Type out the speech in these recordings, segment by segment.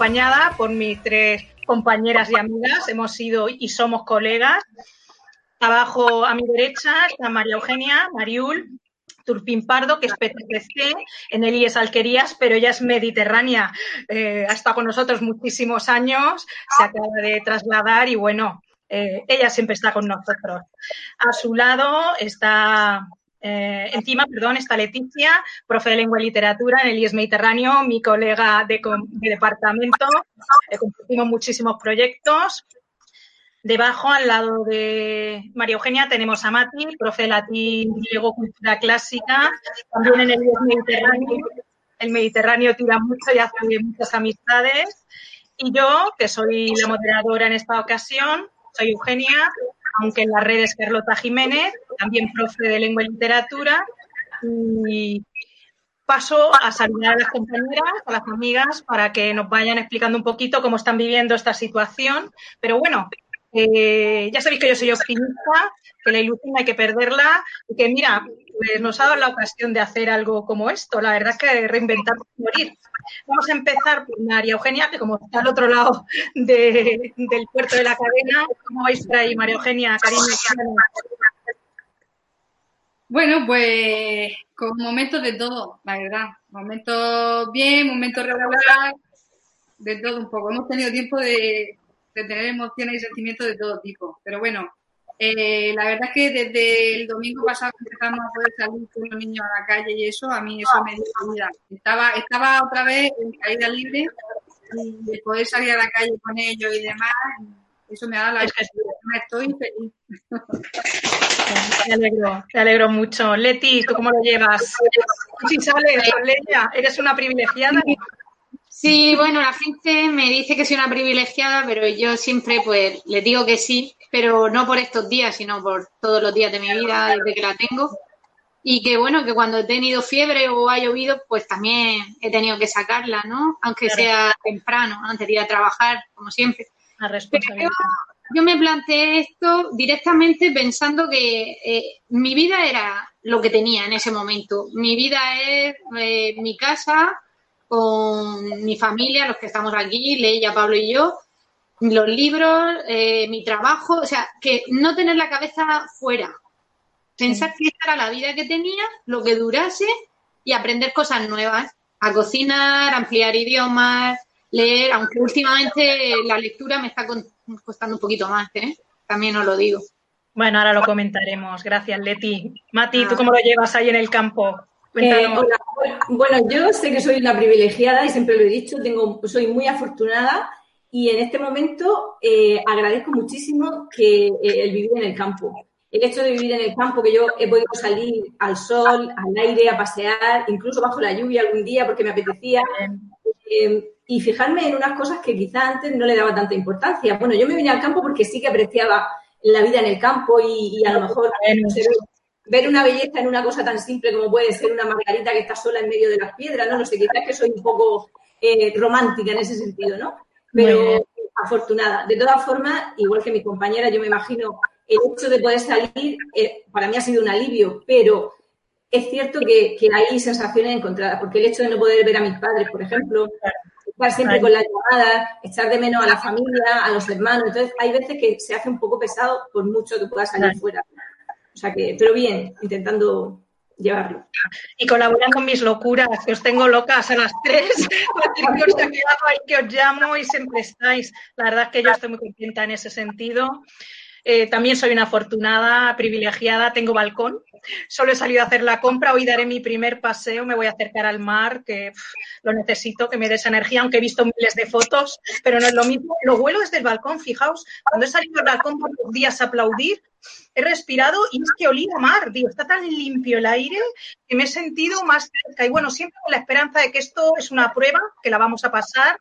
Acompañada por mis tres compañeras y amigas. Hemos sido y somos colegas. Abajo a mi derecha está María Eugenia, Mariul, Turpín Pardo, que es PTC en el IES Alquerías, pero ella es mediterránea. Eh, ha estado con nosotros muchísimos años, se acaba de trasladar y bueno, eh, ella siempre está con nosotros. A su lado está eh, encima, perdón, está Leticia, profe de lengua y literatura en el IES Mediterráneo, mi colega de, departamento. Eh, compartimos muchísimos proyectos. Debajo, al lado de María Eugenia, tenemos a Mati, profe de latín, griego, cultura clásica, también en el IES Mediterráneo. El Mediterráneo tira mucho y hace muchas amistades. Y yo, que soy la moderadora en esta ocasión, soy Eugenia, aunque en las redes Carlota Jiménez, también profe de lengua y literatura. Paso a saludar a las compañeras, a las amigas, para que nos vayan explicando un poquito cómo están viviendo esta situación. Pero bueno, eh, ya sabéis que yo soy optimista, que la ilusión hay que perderla y que, mira, pues nos ha dado la ocasión de hacer algo como esto. La verdad es que reinventar morir. Vamos a empezar por María Eugenia, que como está al otro lado del puerto de la cadena, ¿cómo vais por ahí, María Eugenia, cariño? Bueno, pues con momentos de todo, la verdad. Momentos bien, momentos regular, de todo un poco. Hemos tenido tiempo de, de tener emociones y sentimientos de todo tipo. Pero bueno, eh, la verdad es que desde el domingo pasado empezamos a poder salir con los niños a la calle y eso, a mí eso me dio vida. Estaba, estaba otra vez en caída libre y de poder salir a la calle con ellos y demás, eso me ha dado la me estoy feliz. Te alegro, te alegro mucho. Leti, ¿tú cómo lo llevas? Si sales con Leia, eres una privilegiada. Sí, bueno, la gente me dice que soy una privilegiada, pero yo siempre pues les digo que sí, pero no por estos días, sino por todos los días de mi vida desde que la tengo. Y que bueno, que cuando he tenido fiebre o ha llovido, pues también he tenido que sacarla, ¿no? Aunque sea temprano, antes de ir a trabajar, como siempre. Pero yo, me planteé esto directamente pensando que eh, mi vida era lo que tenía en ese momento. Mi vida es eh, mi casa, con mi familia, los que estamos aquí, Leia, Pablo y yo, los libros, eh, mi trabajo, o sea, que no tener la cabeza fuera. Pensar que esta era la vida que tenía, lo que durase y aprender cosas nuevas, a cocinar, ampliar idiomas, leer, aunque últimamente la lectura me está costando un poquito más, ¿eh? también os lo digo. Bueno, ahora lo comentaremos. Gracias, Leti. Mati, ¿tú cómo lo llevas ahí en el campo? Eh, bueno, yo sé que soy una privilegiada y siempre lo he dicho, tengo, soy muy afortunada y en este momento eh, agradezco muchísimo que eh, el vivir en el campo. El hecho de vivir en el campo, que yo he podido salir al sol, al aire, a pasear, incluso bajo la lluvia algún día porque me apetecía. y fijarme en unas cosas que quizá antes no le daba tanta importancia. Bueno, yo me vine al campo porque sí que apreciaba la vida en el campo y, a lo mejor ver una belleza en una cosa tan simple como puede ser una margarita que está sola en medio de las piedras, ¿no? No sé, quizás que soy un poco eh, romántica en ese sentido, ¿no? Pero afortunada. De todas formas, igual que mi compañera, yo me imagino el hecho de poder salir, eh, para mí ha sido un alivio, pero es cierto que, hay sensaciones encontradas, porque el hecho de no poder ver a mis padres, por ejemplo, estar siempre con las llamadas, echar de menos a la familia, a los hermanos, entonces hay veces que se hace un poco pesado por mucho que pueda salir fuera. O sea que, pero bien, intentando llevarlo. Y colaboran con mis locuras, que os tengo locas a las tres. Que hago, que os llamo y siempre estáis. La verdad es que yo estoy muy contenta en ese sentido. Eh, también soy una afortunada, privilegiada, tengo balcón. Solo he salido a hacer la compra, hoy daré mi primer paseo, me voy a acercar al mar, que lo necesito, que me dé esa energía, aunque he visto miles de fotos, pero no es lo mismo. Lo vuelo desde el balcón, fijaos, cuando he salido al balcón por los días a aplaudir, he respirado y es que olía mar, digo, está tan limpio el aire que me he sentido más cerca. Y bueno, siempre con la esperanza de que esto es una prueba, que la vamos a pasar,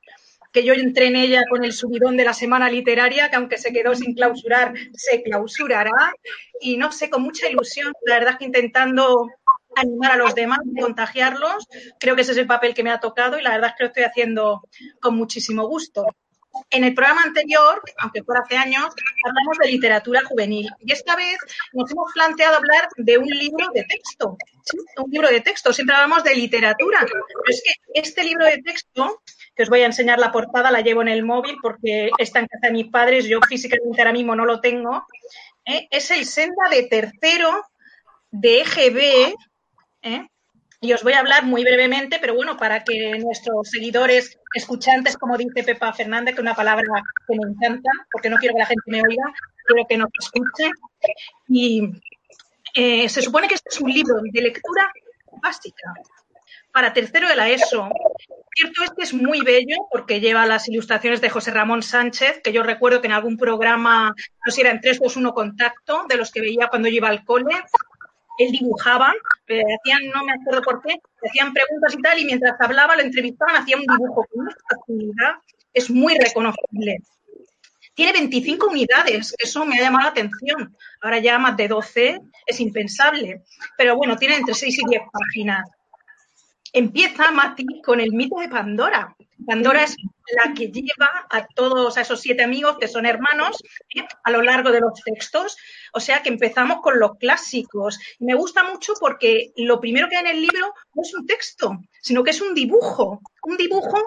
que yo entré en ella con el subidón de la semana literaria, que aunque se quedó sin clausurar, se clausurará. Y no sé, con mucha ilusión, la verdad que intentando animar a los demás, contagiarlos, creo que ese es el papel que me ha tocado y la verdad es que lo estoy haciendo con muchísimo gusto. En el programa anterior, aunque fuera hace años, hablamos de literatura juvenil y esta vez nos hemos planteado hablar de un libro de texto. Un libro de texto, siempre hablamos de literatura, pero es que este libro de texto que os voy a enseñar la portada, la llevo en el móvil porque está en casa de mis padres, yo físicamente ahora mismo no lo tengo. ¿eh? Es el Senda de tercero de EGB. ¿eh? Y os voy a hablar muy brevemente, pero bueno, para que nuestros seguidores, escuchantes, como dice Pepa Fernández, que es una palabra que me encanta, porque no quiero que la gente me oiga, quiero que nos escuche. Y eh, se supone que este es un libro de lectura básica para tercero de la ESO. Cierto es que es muy bello porque lleva las ilustraciones de José Ramón Sánchez, que yo recuerdo que en algún programa, no sé si era en 3, 2, 1 Contacto, de los que veía cuando yo iba al cole, él dibujaba, le hacían, no me acuerdo por qué, le hacían preguntas y tal, y mientras hablaba, lo entrevistaban, hacía un dibujo con una facilidad, es muy reconocible. Tiene 25 unidades, eso me ha llamado la atención. Ahora ya más de 12 es impensable. Pero bueno, tiene entre 6 y 10 páginas empieza Mati con el mito de Pandora. Pandora es la que lleva a todos a esos siete amigos que son hermanos ¿eh? a lo largo de los textos. O sea que empezamos con los clásicos. me gusta mucho porque lo primero que hay en el libro no es un texto, sino que es un dibujo. Un dibujo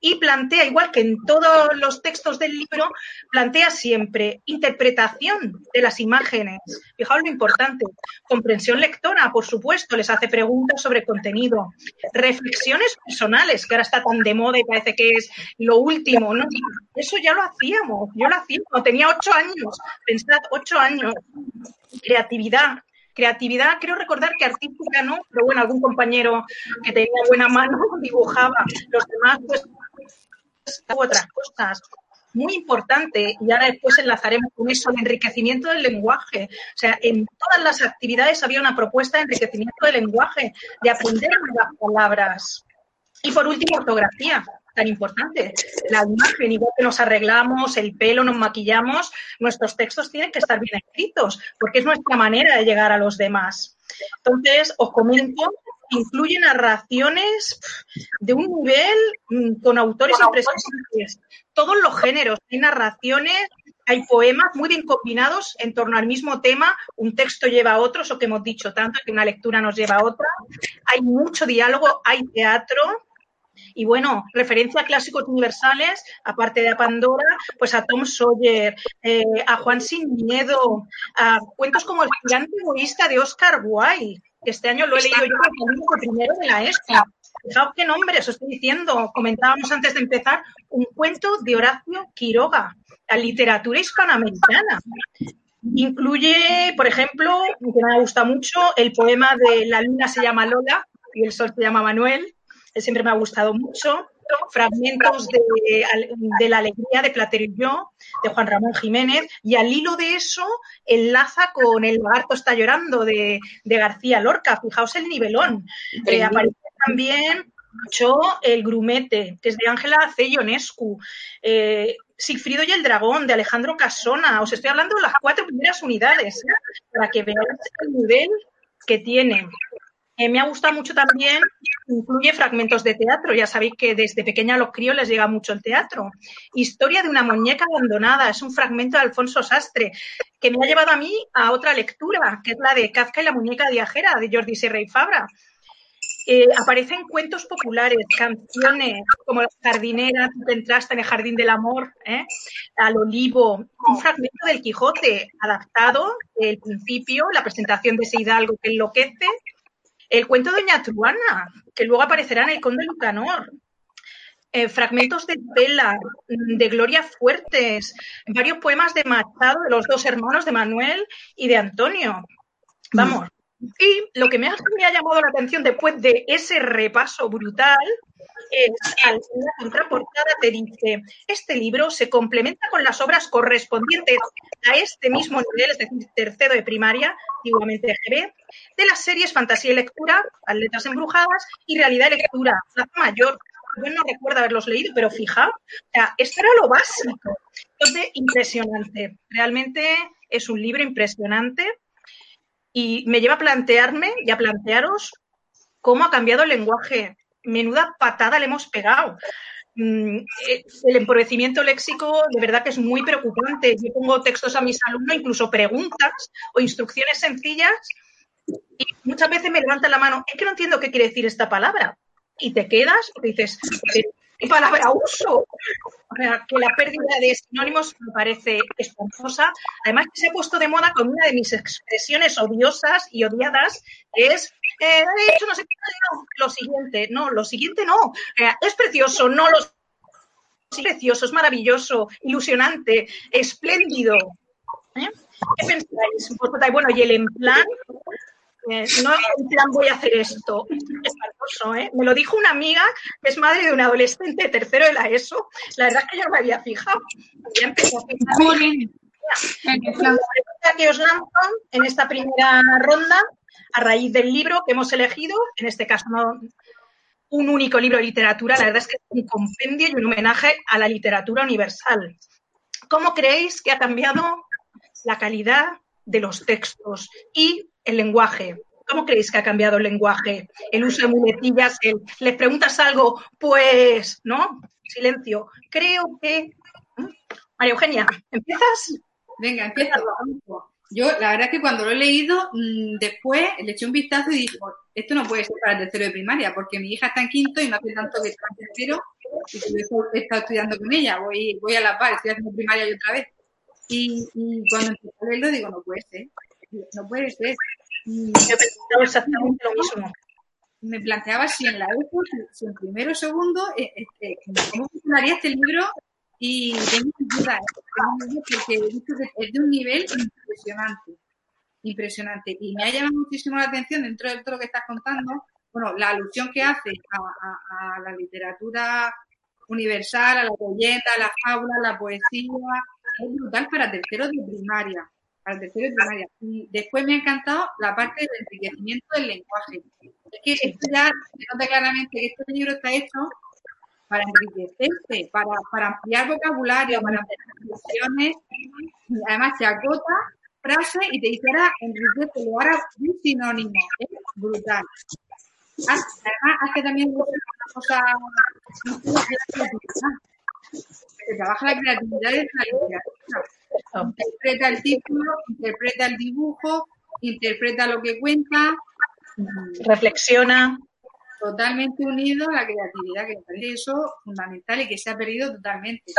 y plantea, igual que en todos los textos del libro, plantea siempre interpretación de las imágenes. Fijaos lo importante. Comprensión lectora, por supuesto, les hace preguntas sobre contenido. Reflexiones personales, que ahora está tan de moda y parece que es lo último, ¿no? Eso ya lo hacíamos, yo lo hacía tenía ocho años, pensad, ocho años. Creatividad, creatividad, creo recordar que artística no, pero bueno, algún compañero que tenía buena mano dibujaba, los demás pues otras cosas. Muy importante, y ahora después enlazaremos con eso, el enriquecimiento del lenguaje. O sea, en todas las actividades había una propuesta de enriquecimiento del lenguaje, de aprender nuevas palabras. Y por último, ortografía tan importante. La imagen, igual que nos arreglamos, el pelo, nos maquillamos, nuestros textos tienen que estar bien escritos, porque es nuestra manera de llegar a los demás. Entonces, os comento, incluye narraciones de un nivel mm, con autores impresionantes. Todos los géneros, hay narraciones, hay poemas muy bien combinados en torno al mismo tema, un texto lleva a otro, eso que hemos dicho tanto, que una lectura nos lleva a otra. Hay mucho diálogo, hay teatro, y bueno, referencia a clásicos universales, aparte de a Pandora, pues a Tom Sawyer, eh, a Juan Sin Miedo, a cuentos como El gigante egoísta de Oscar Wilde. Este año lo he leído yo primero de la ESCA. Fijaos qué nombre, os estoy diciendo. Comentábamos antes de empezar un cuento de Horacio Quiroga, la literatura hispanoamericana. Incluye, por ejemplo, que me gusta mucho, el poema de La luna se llama Lola y el sol se llama Manuel, siempre me ha gustado mucho. Fragmentos de, La alegría de Platero y yo, de Juan Ramón Jiménez, y al hilo de eso enlaza con El lagarto está llorando de, García Lorca. Fijaos el nivelón. Eh, aparece también mucho El grumete, que es de Ángela Cellonescu. Eh, Sigfrido y el dragón, de Alejandro Casona. Os estoy hablando de las cuatro primeras unidades, ¿eh? para que veáis el nivel que tiene. Eh, me ha gustado mucho también, incluye fragmentos de teatro. Ya sabéis que desde pequeña a los críos les llega mucho el teatro. Historia de una muñeca abandonada, es un fragmento de Alfonso Sastre, que me ha llevado a mí a otra lectura, que es la de Kafka y la muñeca viajera, de Jordi Serra y Fabra. Eh, aparecen cuentos populares, canciones como La jardinera, tú entraste en el jardín del amor, ¿eh? Al olivo, un fragmento del Quijote adaptado, el principio, la presentación de ese hidalgo que enloquece, El cuento de Doña Truana, que luego aparecerá en El Conde Lucanor. Eh, fragmentos de tela, de Gloria Fuertes, varios poemas de Machado, de los dos hermanos de Manuel y de Antonio. Vamos. Y lo que me ha, me ha llamado la atención después de ese repaso brutal es al la contraportada te dice, este libro se complementa con las obras correspondientes a este mismo nivel, es decir, tercero de primaria, igualmente GB, de las series Fantasía y Lectura, Atletas Embrujadas y Realidad y Lectura, la mayor. Yo no recuerdo haberlos leído, pero fija, o esto era lo básico. Entonces, impresionante. Realmente es un libro impresionante y me lleva a plantearme y a plantearos cómo ha cambiado el lenguaje. Menuda patada le hemos pegado. Mm, eh, el empobrecimiento léxico de verdad que es muy preocupante. Yo pongo textos a mis alumnos, incluso preguntas o instrucciones sencillas, y muchas veces me levantan la mano, es que no entiendo qué quiere decir esta palabra. Y te quedas y dices, ¿qué palabra uso? Que la pérdida de sinónimos me parece espantosa. Además, que se ha puesto de moda con una de mis expresiones odiosas y odiadas, es, eh, he hecho no sé qué, lo siguiente. No, lo siguiente no. Eh, es precioso, no lo es precioso, es maravilloso, ilusionante, espléndido. ¿Eh? ¿Qué pensáis? Bueno, y el en plan, eh, no en plan voy a hacer esto. Espantoso, ¿eh? Me lo dijo una amiga que es madre de un adolescente tercero de la ESO. La verdad es que yo no me había fijado. Ya empezó a fijar. La pregunta que os lanzo en esta primera ronda, a raíz del libro que hemos elegido, en este caso no un único libro de literatura, la verdad es que es un compendio y un homenaje a la literatura universal. ¿Cómo creéis que ha cambiado la calidad de los textos y el lenguaje. ¿Cómo creéis que ha cambiado el lenguaje? El uso de muletillas, el, les preguntas algo, pues, ¿no? Silencio. Creo que. ¿Mm? María Eugenia, ¿empiezas? Venga, empieza. Yo, la verdad es que cuando lo he leído, mm, después le eché un vistazo y dije, esto no puede ser para el tercero de primaria, porque mi hija está en quinto y no hace tanto que está en tercero, y he estado estudiando con ella, voy, voy a la par, estoy haciendo primaria y otra vez. Y, cuando empecé a leerlo digo, no puede ser no puede ser. Yo pensaba exactamente lo mismo. Me planteaba si en la ESO, si en primero o segundo, eh, este, cómo funcionaría este libro y tengo dudas, porque he visto que es de un nivel impresionante, impresionante. Y me ha llamado muchísimo la atención dentro de todo lo que estás contando, bueno, la alusión que hace a, a la literatura universal, a la leyenda, a la fábula, a la poesía, es brutal para terceros de primaria para tercero y primaria. Y después me ha encantado la parte del enriquecimiento del lenguaje. Es que esto ya se nota claramente que este libro está hecho para enriquecerse, para, ampliar vocabulario, para ampliar expresiones. Además, se acota frases y te dice, ahora enriquece, ahora un sinónimo. Es brutal. Además, hace también una cosa se trabaja la creatividad de la literatura. Interpreta el título, interpreta el dibujo, interpreta lo que cuenta. Reflexiona. Totalmente unido a la creatividad, que me parece eso fundamental y que se ha perdido totalmente.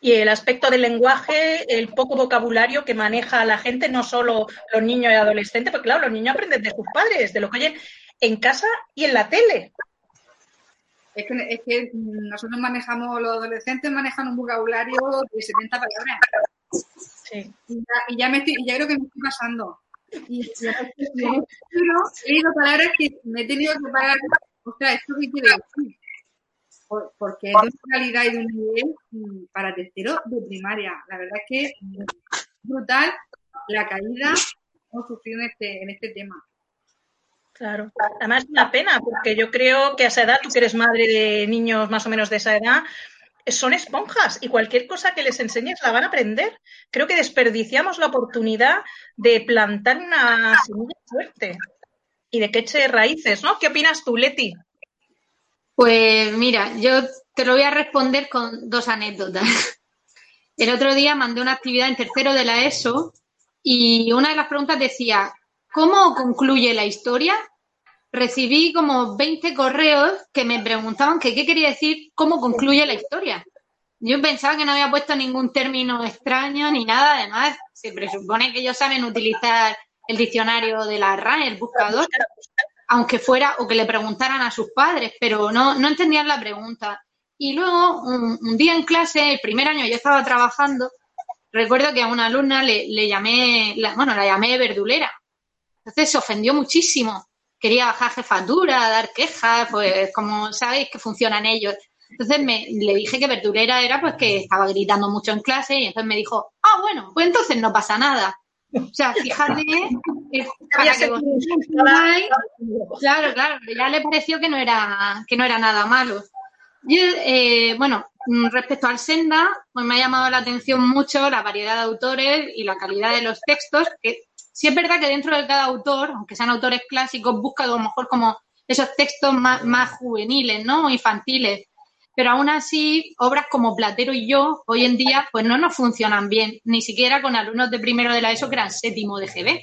Y el aspecto del lenguaje, el poco vocabulario que maneja la gente, no solo los niños y adolescentes, porque claro, los niños aprenden de sus padres, de lo que oyen en casa y en la tele. Es que, es que nosotros manejamos, los adolescentes manejan un vocabulario de 70 palabras. Sí. Y, ya, me estoy, ya creo que me estoy pasando. Y, y, he leído palabras que me he tenido que parar. Ostras, ¿esto qué quiere decir? porque es de una calidad y de un nivel mm, para tercero de primaria. La verdad es que es brutal la caída que hemos sufrido en este, en este tema. Claro, además es una pena, porque yo creo que a esa edad, tú que eres madre de niños más o menos de esa edad, son esponjas y cualquier cosa que les enseñes la van a aprender. Creo que desperdiciamos la oportunidad de plantar una semilla fuerte y de que eche raíces, ¿no? ¿Qué opinas tú, Leti? Pues mira, yo te lo voy a responder con dos anécdotas. El otro día mandé una actividad en tercero de la ESO y una de las preguntas decía, ¿cómo concluye la historia? Recibí como 20 correos que me preguntaban qué quería decir, cómo concluye la historia. Yo pensaba que no había puesto ningún término extraño ni nada, además se presupone que ellos saben utilizar el diccionario de la RAE, el buscador, aunque fuera, o que le preguntaran a sus padres, pero no, no entendían la pregunta. Y luego, un, día en clase, el primer año yo estaba trabajando, recuerdo que a una alumna le, le llamé, bueno, la llamé verdulera. Entonces se ofendió muchísimo. Quería bajar jefatura, dar quejas, pues como sabéis que funcionan ellos. Entonces me, le dije que verdulera era pues que estaba gritando mucho en clase y entonces me dijo, ah, bueno, pues entonces no pasa nada. O sea, fíjate, para que claro, claro, ya le pareció que no era, que no era nada malo. Yo, eh, bueno, respecto al Senda, pues me ha llamado la atención mucho la variedad de autores y la calidad de los textos, que sí es verdad que dentro de cada autor, aunque sean autores clásicos, busca a lo mejor como esos textos más, más juveniles, ¿no? Infantiles pero aún así obras como Platero y yo hoy en día pues no nos funcionan bien, ni siquiera con alumnos de primero de la ESO que eran séptimo de GB.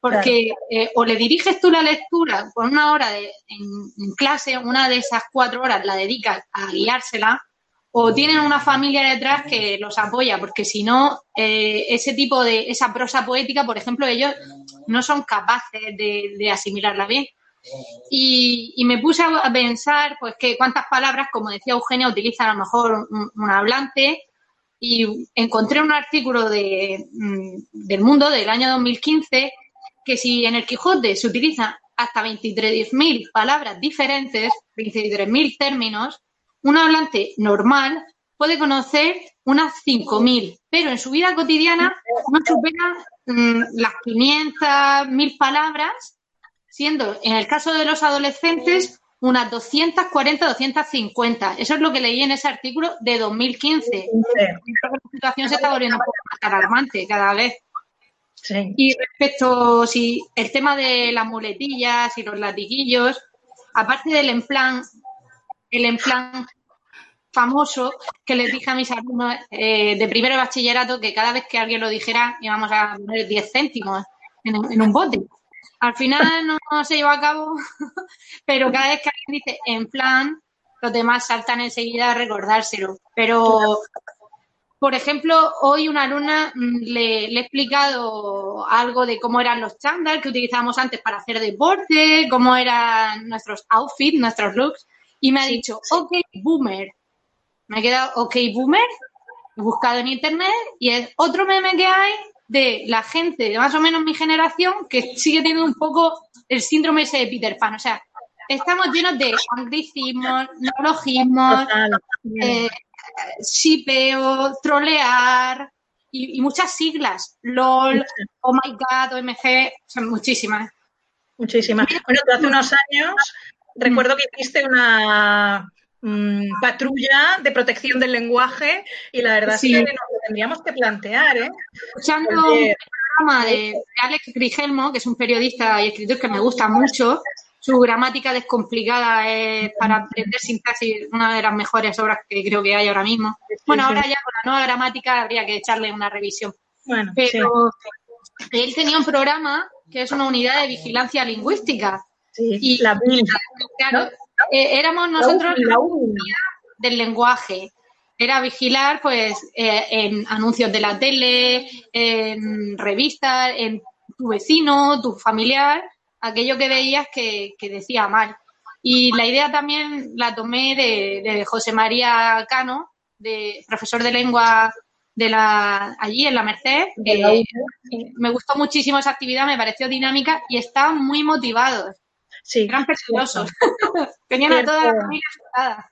Porque eh, o le diriges tú la lectura con una hora de, en, clase, una de esas cuatro horas la dedicas a guiársela, o tienen una familia detrás que los apoya, porque si no, eh, ese tipo de, esa prosa poética, por ejemplo, ellos no son capaces de asimilarla bien. Y, me puse a pensar, pues, que cuántas palabras, como decía Eugenia, utiliza a lo mejor un, hablante. Y encontré un artículo de, mm, del Mundo del año 2015 que si en el Quijote se utilizan hasta 23.000 palabras diferentes, 23.000 términos, un hablante normal puede conocer unas 5.000, pero en su vida cotidiana no supera mm, las 500, 1.000 palabras siendo en el caso de los adolescentes unas 240, 250. Eso es lo que leí en ese artículo de 2015. La situación se está volviendo un poco más alarmante cada vez. Y respecto si el tema de las muletillas y los latiguillos, aparte del emplan, el emplan famoso que les dije a mis alumnos eh, de primero bachillerato que cada vez que alguien lo dijera íbamos a poner 10 céntimos en un bote. Al final no, se llevó a cabo, pero cada vez que alguien dice en plan, los demás saltan enseguida a recordárselo. Pero, por ejemplo, hoy una alumna mm, le, he explicado algo de cómo eran los chándal que utilizábamos antes para hacer deporte, cómo eran nuestros outfits, nuestros looks, y me ha dicho, ok, boomer. Me ha quedado, ok, boomer. He buscado en internet y es otro meme que hay de la gente de más o menos mi generación que sigue teniendo un poco el síndrome ese de Peter Pan. O sea, estamos llenos de anglicismos, neologismos, eh, shipeo, trolear y, muchas siglas. LOL, Oh My God, OMG, son muchísimas. Muchísimas. Bueno, hace unos años recuerdo que hiciste una Mm, patrulla de protección del lenguaje y la verdad es que nos lo tendríamos que plantear. ¿eh? Escuchando un programa de Alex Grigelmo, que es un periodista y escritor que me gusta mucho, su gramática descomplicada es para aprender sintaxis una de las mejores obras que creo que hay ahora mismo. Bueno, ahora ya con la nueva gramática habría que echarle una revisión. Bueno, Pero él tenía un programa que es una unidad de vigilancia lingüística. Y la claro, eh, éramos nosotros la del lenguaje. Era vigilar, pues, eh, en anuncios de la tele, en revistas, en tu vecino, tu familiar, aquello que veías que, decía mal. Y la idea también la tomé de, José María Cano, de profesor de lengua de la allí en la Merced. me gustó muchísimo esa actividad, me pareció dinámica y estaban muy motivados. Sí. Eran preciosos. Tenían a toda la familia asustada.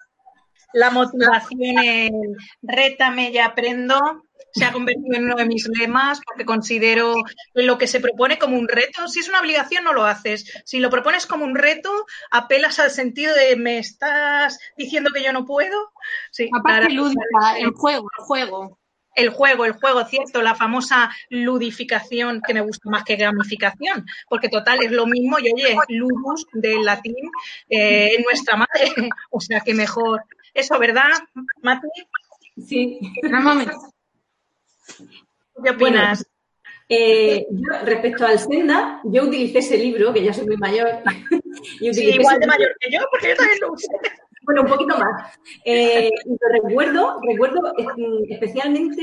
La motivación, el rétame y aprendo, se ha convertido en uno de mis lemas porque considero lo que se propone como un reto. Si es una obligación, no lo haces. Si lo propones como un reto, apelas al sentido de me estás diciendo que yo no puedo. Sí, Aparte, lúdica, el juego, el juego el juego, el juego, cierto, la famosa ludificación, que me gusta más que gamificación, porque total es lo mismo, y oye, ludus del latín eh, en nuestra madre, o sea que mejor. Eso, ¿verdad, Mati? Sí. ¿Qué opinas? Eh, yo, respecto al Senda, yo utilicé ese libro, que ya soy muy mayor. y sí, igual de mayor que yo, porque yo también lo usé. Bueno, un poquito más. Eh, recuerdo, recuerdo especialmente,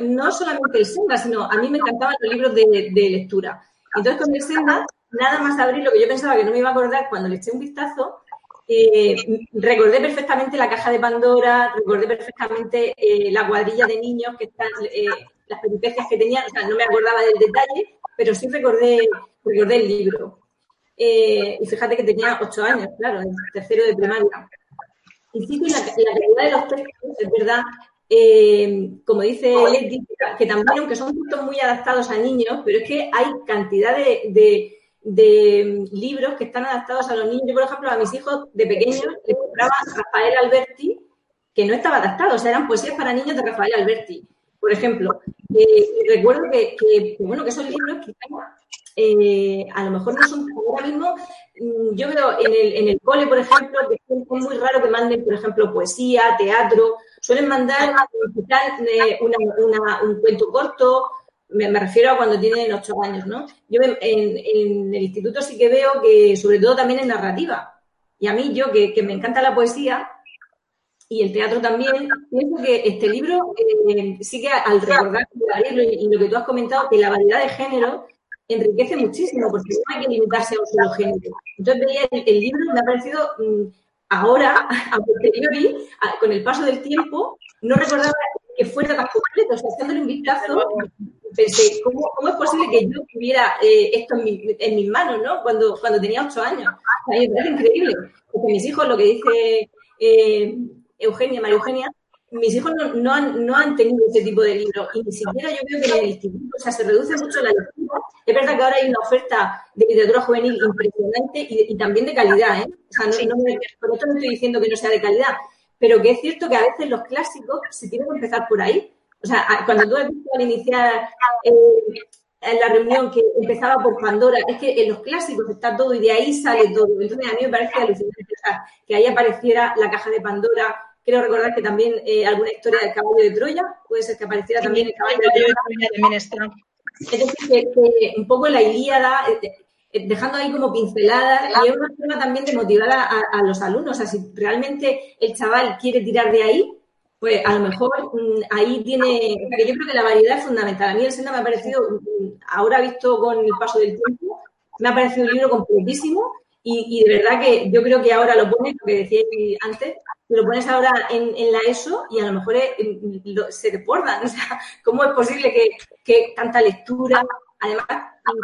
no, solamente el Senda, sino a mí me encantaban los libros de, lectura. Entonces, con el Senda, nada más abrir lo que yo pensaba que no me iba a acordar cuando le eché un vistazo, eh, recordé perfectamente la caja de Pandora, recordé perfectamente eh, la cuadrilla de niños que están, las peripecias que tenían, o sea, no me acordaba del detalle, pero sí recordé, recordé el libro. y fíjate que tenía ocho años, claro, en tercero de primaria. Sí la, la calidad de los textos, es verdad, como dice Leti, que también, aunque son textos muy adaptados a niños, pero es que hay cantidad de de libros que están adaptados a los niños. Yo, por ejemplo, a mis hijos de pequeños les compraba Rafael Alberti, que no estaba adaptado, o sea, eran poesías para niños de Rafael Alberti, por ejemplo. Eh, recuerdo que, bueno, que esos libros que eh, a lo mejor no son ahora mismo, mm, yo veo en el, en el cole, por ejemplo, que es muy raro que manden, por ejemplo, poesía, teatro, suelen mandar eh, una, un cuento corto, me, refiero a cuando tienen ocho años, ¿no? Yo en, el instituto sí que veo que, sobre todo también en narrativa. Y a mí, yo que, me encanta la poesía y el teatro también, pienso que este libro eh, sí que al recordar y, lo que tú has comentado, que la variedad de género enriquece muchísimo, porque no hay que limitarse a un solo género. Entonces veía el, libro me ha parecido mm, ahora, a posteriori, con el paso del tiempo, no recordaba que fuera tan completo. O sea, haciéndole un vistazo, pensé, ¿cómo, ¿cómo, es posible que yo tuviera eh, esto en, mis manos, ¿no? Cuando, cuando tenía ocho años. O sea, parece increíble. Porque mis hijos, lo que dice eh, Eugenia, María Eugenia, mis hijos no, no, han, no han tenido ese tipo de libros y ni siquiera yo creo que en el instituto, o sea, se reduce mucho la lectura. Es verdad que ahora hay una oferta de literatura juvenil impresionante y, y también de calidad, ¿eh? O sea, no, no por esto no estoy diciendo que no sea de calidad, pero que es cierto que a veces los clásicos se tienen que empezar por ahí. O sea, cuando tú has visto al iniciar eh, la reunión que empezaba por Pandora, es que en los clásicos está todo y de ahí sale todo. Entonces a mí me parece alucinante que ahí apareciera la caja de Pandora. Creo recordar que también eh, alguna historia del caballo de Troya, puede ser que apareciera también el caballo de Troya. También está. Es decir, que, un poco la Ilíada, eh, eh, dejando ahí como pinceladas y es una forma también de motivar a, los alumnos. O sea, si realmente el chaval quiere tirar de ahí, pues a lo mejor mm, ahí tiene, porque yo creo que la variedad es fundamental. A mí el Senda me ha parecido, mm, ahora visto con el paso del tiempo, me ha parecido un libro completísimo y, de verdad que yo creo que ahora lo pones, lo que decía antes, lo pones ahora en, la ESO y a lo mejor se desbordan. O sea, ¿cómo es posible que, que tanta lectura, además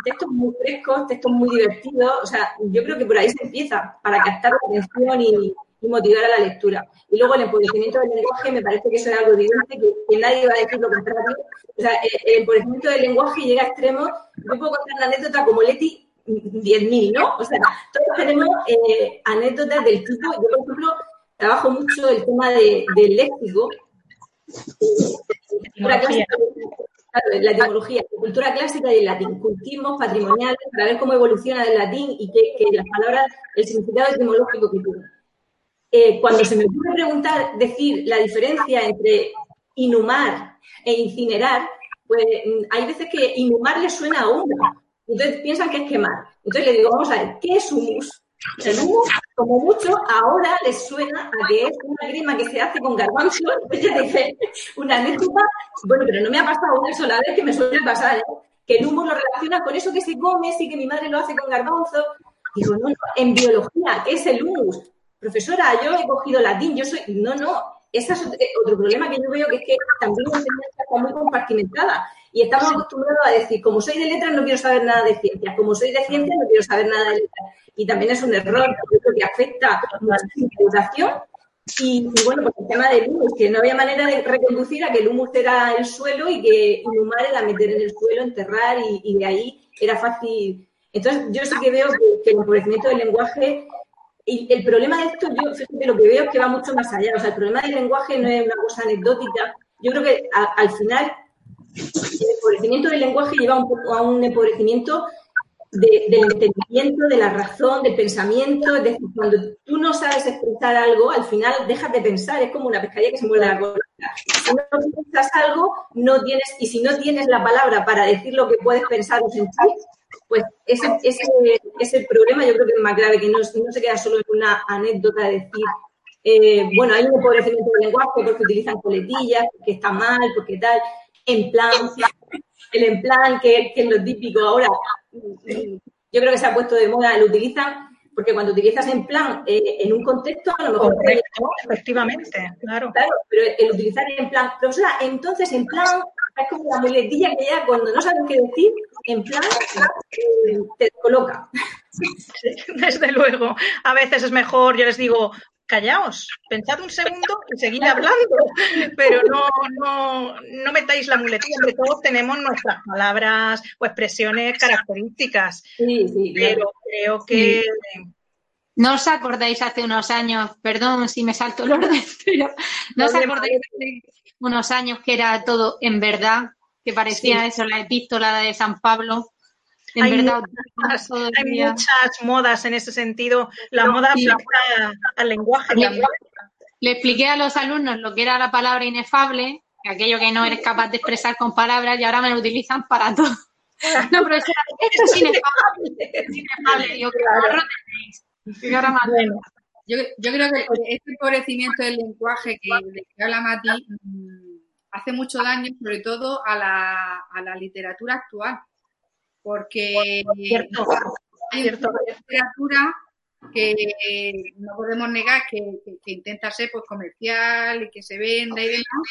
textos muy frescos, textos muy divertidos, o sea, yo creo que por ahí se empieza, para captar la atención y, motivar a la lectura. Y luego el empobrecimiento del lenguaje, me parece que eso es algo evidente, que, nadie va a decir lo contrario. O sea, el, empobrecimiento del lenguaje llega a extremos, yo puedo contar una anécdota como Leti, 10.000, ¿no? O sea, todos tenemos eh, anécdotas del tipo, yo por ejemplo, trabajo mucho el tema de, del léxico, la etimología, la cultura clásica y el latín, cultivos patrimoniales para ver cómo evoluciona el latín y que, las palabras, el significado etimológico que tiene. Eh, cuando se me ocurre preguntar, decir la diferencia entre inhumar e incinerar, pues mm, hay veces que inhumar le suena a humo. Entonces piensan que es quemar. Entonces le digo, vamos a ver, ¿qué es humus? El humus, como mucho, ahora les suena a que es una crema que se hace con garbanzo. Ella dice, una anécdota, bueno, pero no me ha pasado una sola vez que me suele pasar, ¿eh? que el humus lo relaciona con eso que se come, sí que mi madre lo hace con garbanzo. Digo, no, no, en biología, ¿qué es el humus? Profesora, yo he cogido latín, yo soy. No, no, ese es otro problema que yo veo que es que también la enseñanza está muy compartimentada. Y estamos acostumbrados a decir, como soy de letras, no quiero saber nada de ciencias, como soy de ciencias, no quiero saber nada de letras y también es un error que afecta a la educación. Y, bueno, pues el tema del humus, que no había manera de reconducir a que el humus era el suelo y que inhumar era meter en el suelo, enterrar y, de ahí era fácil. Entonces, yo sí que veo que, el empobrecimiento del lenguaje y el problema de esto, yo fíjate, lo que veo es que va mucho más allá. O sea, el problema del lenguaje no es una cosa anecdótica. Yo creo que al final el empobrecimiento del lenguaje lleva un poco a un empobrecimiento del entendimiento, de la razón, del pensamiento. Es decir, cuando tú no sabes expresar algo, al final dejas de pensar. Es como una pescadilla que se muerde la cola. Si no piensas algo, no tienes, y si no tienes la palabra para decir lo que puedes pensar o sentir, pues ese, ese, ese problema yo creo que es más grave, que no, no se queda solo en una anécdota de decir, eh, bueno, hay un empobrecimiento del lenguaje porque utilizan coletillas, que está mal, porque tal, en plan, el en plan, que, que es lo típico ahora, Yo creo que se ha puesto de moda, lo utilizan porque cuando utilizas en plan, eh, en un contexto, a lo mejor... Correcto, efectivamente, claro. Claro, pero el utilizar en plan, profesora, entonces en plan, es como la muletilla que ya cuando no sabes qué decir, en plan, te coloca. desde luego. A veces es mejor, yo les digo, callaos, pensad un segundo y seguid hablando, pero no, no, no metáis la muletilla, porque todos tenemos nuestras palabras o expresiones características. Sí, sí, pero creo que... ¿No os acordáis hace unos años, perdón si me salto el orden, pero ¿no os acordáis hace unos años que era todo en verdad? Que parecía eso, la epístola de San Pablo. En hay, verdad, muchas, hay muchas modas en ese sentido. La moda Sí. afecta al lenguaje Le- también. Le expliqué a los alumnos lo que era la palabra inefable, aquello que no eres capaz de expresar con palabras y ahora me lo utilizan para todo. No, profesora, esto es inefable. Es inefable. Digo, ¿qué gorro tenéis? ¿Qué cara más? Bueno, Yo, yo creo que este empobrecimiento del lenguaje que, que habla Mati mm, hace mucho daño, sobre todo a la, a la literatura actual, porque cierto, hay cierto. una literatura que no podemos negar que, que- que intenta ser pues comercial y que se venda y demás,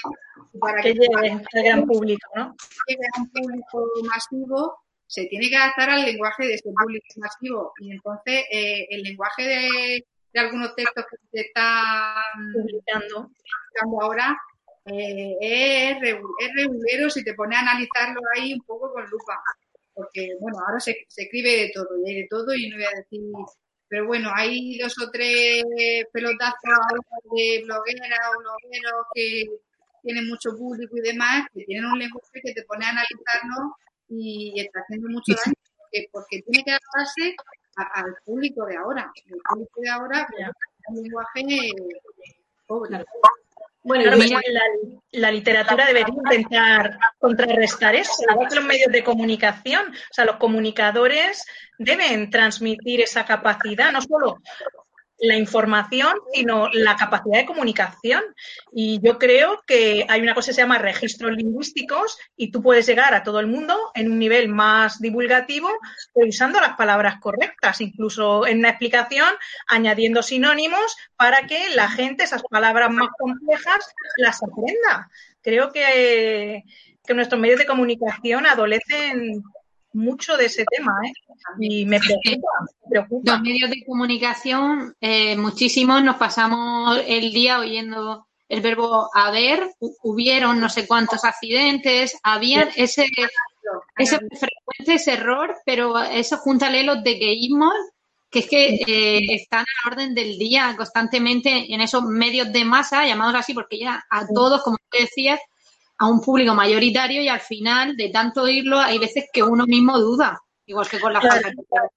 para que que llegue al gran público, ¿no? llegue a un público masivo, se tiene que adaptar al lenguaje de ese público masivo. Y entonces eh, el lenguaje de, de algunos textos que se están Publicando. publicando ahora eh, es, regu- es regulero si te pones a analizarlo ahí un poco con lupa. Porque, bueno, ahora se, se escribe de todo y hay de todo y no voy a decir... Pero bueno, hay dos o tres pelotazos de blogueras o blogueros que tienen mucho público y demás, que tienen un lenguaje que te pone a analizarlo y está haciendo mucho daño porque, porque tiene que adaptarse a- al público de ahora. El público de ahora es un lenguaje pobre. Bueno, Claro, y la, la literatura debería intentar contrarrestar eso, igual que los medios de comunicación. O sea, los comunicadores deben transmitir esa capacidad, no solo la información, sino la capacidad de comunicación. Y yo creo que hay una cosa que se llama registros lingüísticos y tú puedes llegar a todo el mundo en un nivel más divulgativo, usando las palabras correctas, incluso en una explicación añadiendo sinónimos para que la gente esas palabras más complejas las aprenda. Creo que, que nuestros medios de comunicación adolecen mucho de ese tema, ¿eh? Y me preocupa, me preocupa. Los medios de comunicación, eh, muchísimos nos pasamos el día oyendo el verbo haber, hu- hubieron no sé cuántos accidentes, había ese, ese frecuente ese error, pero eso júntale los dequeísmos, que es que eh, están a la orden del día constantemente en esos medios de masa, llamados así, porque ya a todos, como tú decías, a un público mayoritario y al final, de tanto oírlo, hay veces que uno mismo duda, igual que con la Claro. claro.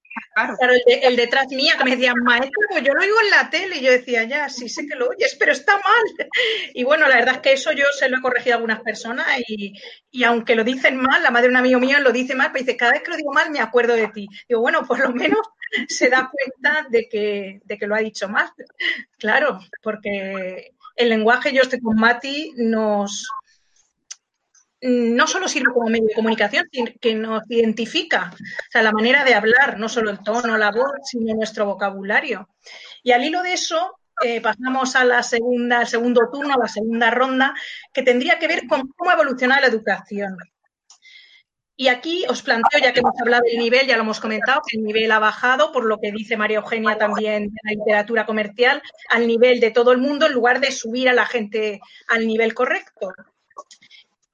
Claro, el, de- el detrás mía que me decían, maestra, pues yo lo oigo en la tele. Y yo decía, ya, sí sé que lo oyes, pero está mal. Y bueno, la verdad es que eso yo se lo he corregido a algunas personas y, y aunque lo dicen mal, la madre de un amigo mío lo dice mal, pero dice, cada vez que lo digo mal me acuerdo de ti. Digo, bueno, por lo menos se da cuenta de que, de que lo ha dicho mal. Claro, porque el lenguaje, yo estoy con Mati, nos, no solo sirve como medio de comunicación, sino que nos identifica, o sea, la manera de hablar, no solo el tono, la voz, sino nuestro vocabulario. Y al hilo de eso, eh, pasamos a la segunda, al segundo turno, a la segunda ronda, que tendría que ver con cómo evoluciona la educación. Y aquí os planteo, ya que hemos hablado del nivel, ya lo hemos comentado, que el nivel ha bajado, por lo que dice María Eugenia también de la literatura comercial, al nivel de todo el mundo, en lugar de subir a la gente al nivel correcto.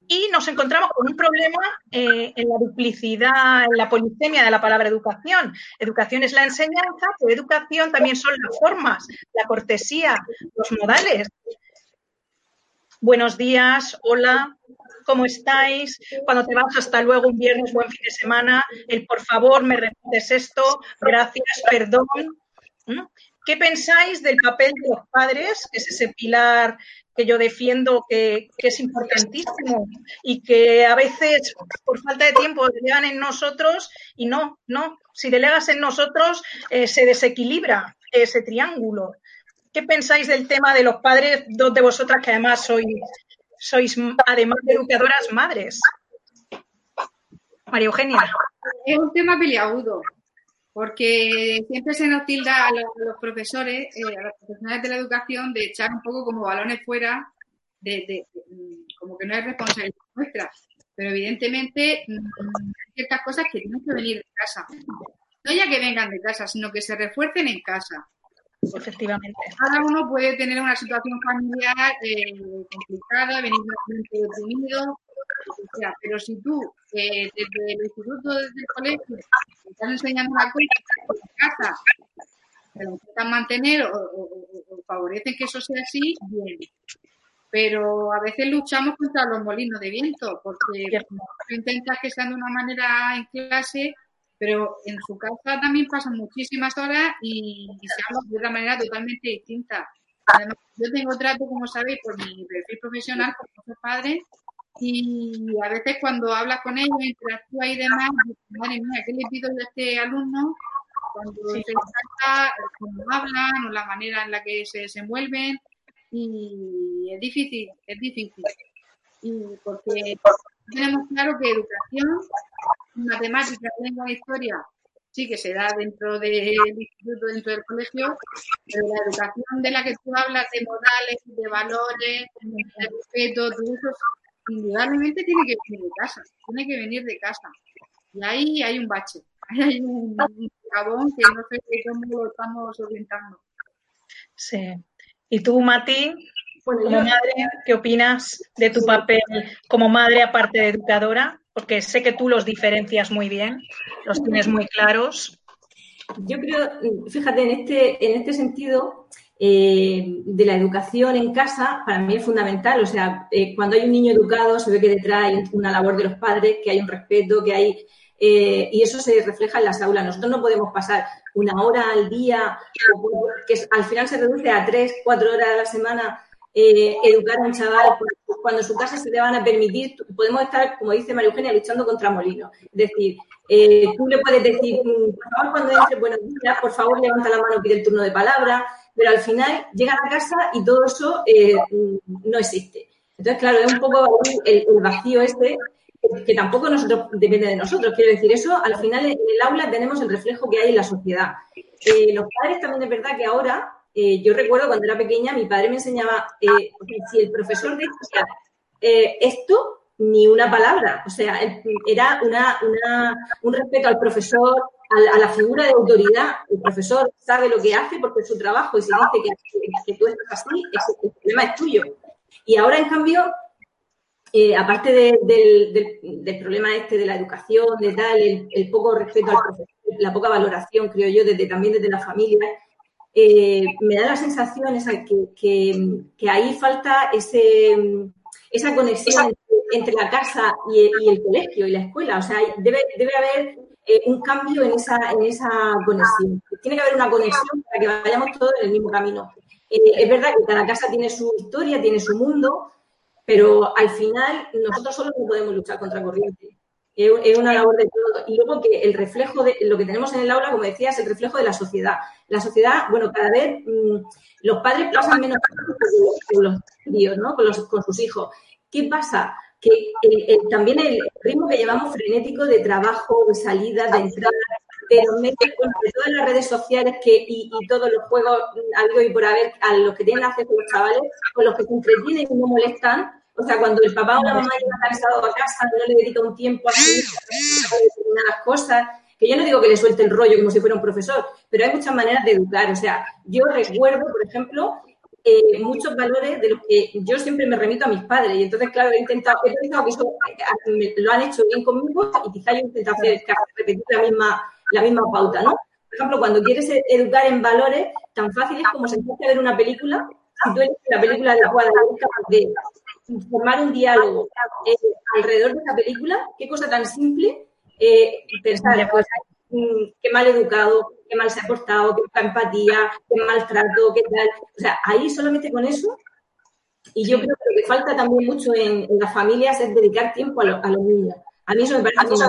Y nos encontramos con un problema eh, en la duplicidad, en la polisemia de la palabra educación. Educación es la enseñanza, pero educación también son las formas, la cortesía, los modales. Buenos días, hola, ¿cómo estáis? Cuando te vas, hasta luego, un viernes, buen fin de semana. El por favor, me repites esto, gracias, perdón. ¿Mm? ¿Qué pensáis del papel de los padres, que es ese pilar que yo defiendo que, es importantísimo y que a veces por falta de tiempo delegan en nosotros y no, no, si delegas en nosotros eh, se desequilibra ese triángulo. ¿Qué pensáis del tema de los padres, dos de vosotras que además sois, sois además de educadoras, madres? María Eugenia. Es un tema peliagudo, porque siempre se nos tilda a los, profesores, eh, a los profesionales de la educación, de echar un poco como balones fuera, de, como que no es responsabilidad nuestra. Pero evidentemente mm, hay ciertas cosas que tienen que venir de casa. No ya que vengan de casa, sino que se refuercen en casa. Efectivamente. Cada uno puede tener una situación familiar eh, complicada, venir de un deprimido, pero si tú eh, desde el instituto, desde el colegio, estás enseñando una cosa en casa, te lo intentan mantener o, o, favorecen que eso sea así, bien. Pero a veces luchamos contra los molinos de viento, porque tú intentas que sean de una manera en clase, pero en su casa también pasan muchísimas horas y, se habla de una manera totalmente distinta. Además, yo tengo trato, como sabéis, por mi perfil profesional con muchos padres y a veces cuando hablas con ellos, interactúas y demás, madre mía, ¿qué le pido yo a este alumno? Cuando se encanta cómo hablan o la manera en la que se desenvuelven y es difícil, es difícil. Y porque tenemos claro que educación, matemáticas, lengua e historia sí que se da dentro del instituto, dentro del colegio, pero la educación de la que tú hablas, de modales, de valores, de respeto, todo eso indudablemente tiene que venir de casa, tiene que venir de casa. Y ahí hay un bache, ahí hay un, jabón que no sé cómo lo estamos orientando. Sí. ¿Y tú, Mati, como madre, qué opinas de tu papel como madre aparte de educadora? Porque sé que tú los diferencias muy bien, los tienes muy claros. Yo creo, fíjate, en este, en este sentido, eh, de la educación en casa para mí es fundamental. O sea, eh, cuando hay un niño educado se ve que detrás hay una labor de los padres, que hay un respeto, que hay... Eh, y eso se refleja en las aulas. Nosotros no podemos pasar una hora al día, que al final se reduce a tres, cuatro horas a la semana, educar a un chaval cuando en su casa se le van a permitir, podemos estar, como dice María Eugenia, luchando contra molinos. Es decir, tú le puedes decir, mm, por favor, cuando entre, buenos días, por favor, levanta la mano, pide el turno de palabra, pero al final llega a casa y todo eso eh, no existe. Entonces, claro, es un poco el, vacío este que tampoco nosotros depende de nosotros. Quiero decir, eso al final en el aula tenemos el reflejo que hay en la sociedad. Eh, los padres también es verdad que ahora, eh, yo recuerdo cuando era pequeña, mi padre me enseñaba, si el profesor decía esto, ni una palabra. O sea, era una, un respeto al profesor, a, la figura de autoridad. El profesor sabe lo que hace porque es su trabajo y si dice que, tú estás así, el problema es tuyo. Y ahora, en cambio, eh, aparte del, problema este de la educación, de tal, el, poco respeto al profesor, la poca valoración, creo yo, desde, también desde la familia, eh, me da la sensación esa que, que, ahí falta ese, esa conexión entre, la casa y, y, el colegio y la escuela. O sea, debe, debe haber eh, un cambio en esa, en esa conexión. Tiene que haber una conexión para que vayamos todos en el mismo camino. Eh, es verdad que cada casa tiene su historia, tiene su mundo, pero al final nosotros solo no podemos luchar contra corriente. Es una labor de todo. Y luego que el reflejo de lo que tenemos en el aula, como decía, es el reflejo de la sociedad. La sociedad, bueno, cada vez mm, los padres pasan menos con los críos, ¿no? Con, los, con sus hijos. ¿Qué pasa? Que también el ritmo que llevamos frenético de trabajo, de salida, de entrada, de los medios, de todas las redes sociales y, todos los juegos habido y por haber, a los que tienen acceso los chavales, con los que se entretienen y no molestan. O sea, cuando el papá o la mamá llega cansado a casa, no le dedica un tiempo a determinadas cosas, que yo no digo que le suelte el rollo como si fuera un profesor, pero hay muchas maneras de educar. O sea, yo recuerdo, por ejemplo, eh, muchos valores de los que yo siempre me remito a mis padres. Y entonces, claro, he intentado, he que eh, lo han hecho bien conmigo y quizá yo intento hacer, repetir la misma, la misma pauta, ¿no? Por ejemplo, cuando quieres educar en valores tan fáciles como sentarte a ver una película, si tú eres la película adecuada de formar un diálogo eh, alrededor de esa película, qué cosa tan simple pensar, pues, qué mal educado, qué mal se ha portado, qué poca empatía, qué maltrato, qué tal. O sea, ahí solamente con eso. Y yo creo que lo que falta también mucho en, las familias es dedicar tiempo a, los niños. A mí eso me parece muy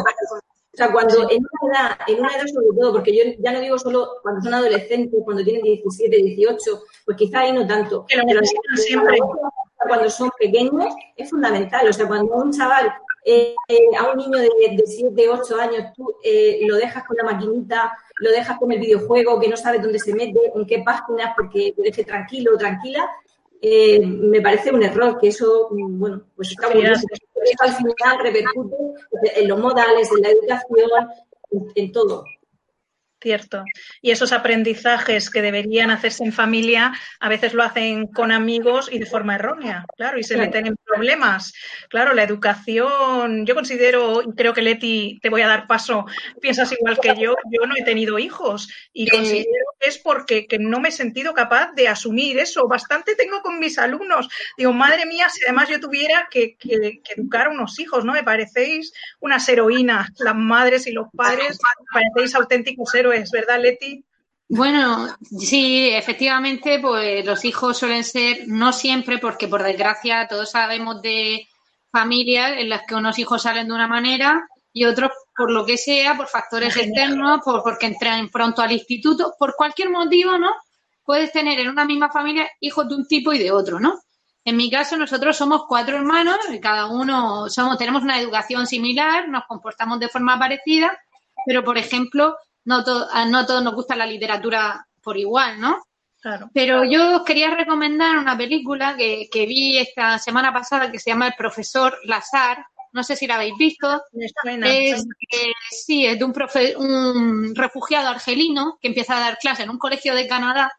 o sea, cuando en una edad, en una edad sobre todo, porque yo ya no digo solo cuando son adolescentes, cuando tienen 17, 18, pues quizá ahí no tanto. Pero, siempre. Cuando son pequeños es fundamental. O sea, cuando un chaval eh, a un niño de, 7, 8 años tú eh, lo dejas con la maquinita, lo dejas con el videojuego, que no sabe dónde se mete, en qué páginas, porque te deje tranquilo o tranquila, eh, me parece un error, que eso, bueno, pues está muy. Eso al final repercute en los modales, en la educación, en todo. Cierto. Y esos aprendizajes que deberían hacerse en familia, a veces lo hacen con amigos y de forma errónea, claro, y se meten en problemas. Claro, la educación, yo considero, y creo que Leti, te voy a dar paso, piensas igual que yo, yo no he tenido hijos y considero que es porque que no me he sentido capaz de asumir eso. Bastante tengo con mis alumnos. Digo, madre mía, si además yo tuviera que, que, que educar a unos hijos, ¿no? Me parecéis unas heroínas, las madres y los padres, me parecéis auténticos héroes es, ¿verdad, Leti? Bueno, sí, efectivamente, pues los hijos suelen ser, no siempre, porque por desgracia todos sabemos de familias en las que unos hijos salen de una manera y otros por lo que sea, por factores externos, por, porque entran pronto al instituto, por cualquier motivo, ¿no? Puedes tener en una misma familia hijos de un tipo y de otro, ¿no? En mi caso, nosotros somos cuatro hermanos, y cada uno somos, tenemos una educación similar, nos comportamos de forma parecida, pero por ejemplo, no, a no todos nos gusta la literatura por igual, ¿no? Claro. Pero yo os quería recomendar una película que, vi esta semana pasada que se llama El profesor Lazar. No sé si la habéis visto. Es, sí, es de un, un refugiado argelino que empieza a dar clase en un colegio de Canadá.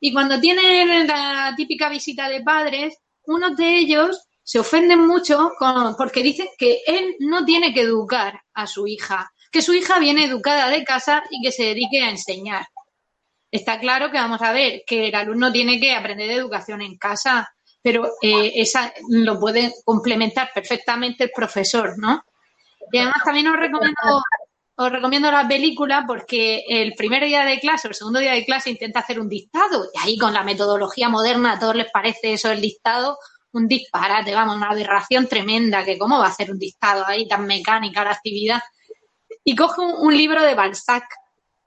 Y cuando tiene la típica visita de padres, unos de ellos se ofenden mucho porque dicen que él no tiene que educar a su hija, que su hija viene educada de casa y que se dedique a enseñar. Está claro que vamos a ver que el alumno tiene que aprender educación en casa, pero eh, esa lo puede complementar perfectamente el profesor, ¿no? Y además también os recomiendo, os recomiendo la película porque el primer día de clase o el segundo día de clase intenta hacer un dictado y ahí con la metodología moderna a todos les parece eso el dictado un disparate, vamos, una aberración tremenda, que cómo va a hacer un dictado ahí tan mecánica la actividad y coge un, libro de Balzac.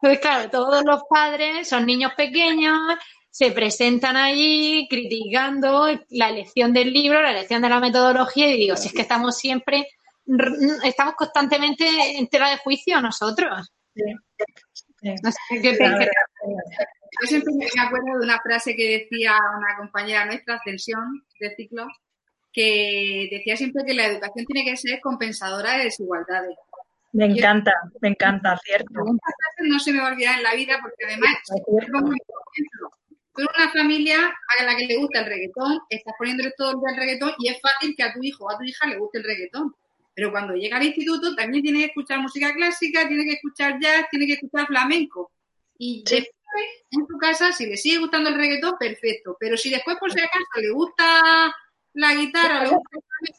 Entonces, claro, todos los padres son niños pequeños, se presentan allí criticando la elección del libro, la elección de la metodología, y digo, si es que estamos siempre, estamos constantemente en tela de juicio nosotros. No sé qué Yo siempre me acuerdo de una frase que decía una compañera nuestra, Ascensión, de ciclo, que decía siempre que la educación tiene que ser compensadora de desigualdades. Me encanta, me encanta, cierto. No se me va a olvidar en la vida porque además tú una familia a la que le gusta el reggaetón, estás poniéndole todo el día el reggaetón y es fácil que a tu hijo o a tu hija le guste el reggaetón. Pero cuando llega al instituto también tiene que escuchar música clásica, tiene que escuchar jazz, tiene que escuchar flamenco. Y después, en tu casa, si le sigue gustando el reggaetón, perfecto. Pero si después, por si acaso, le gusta la guitarra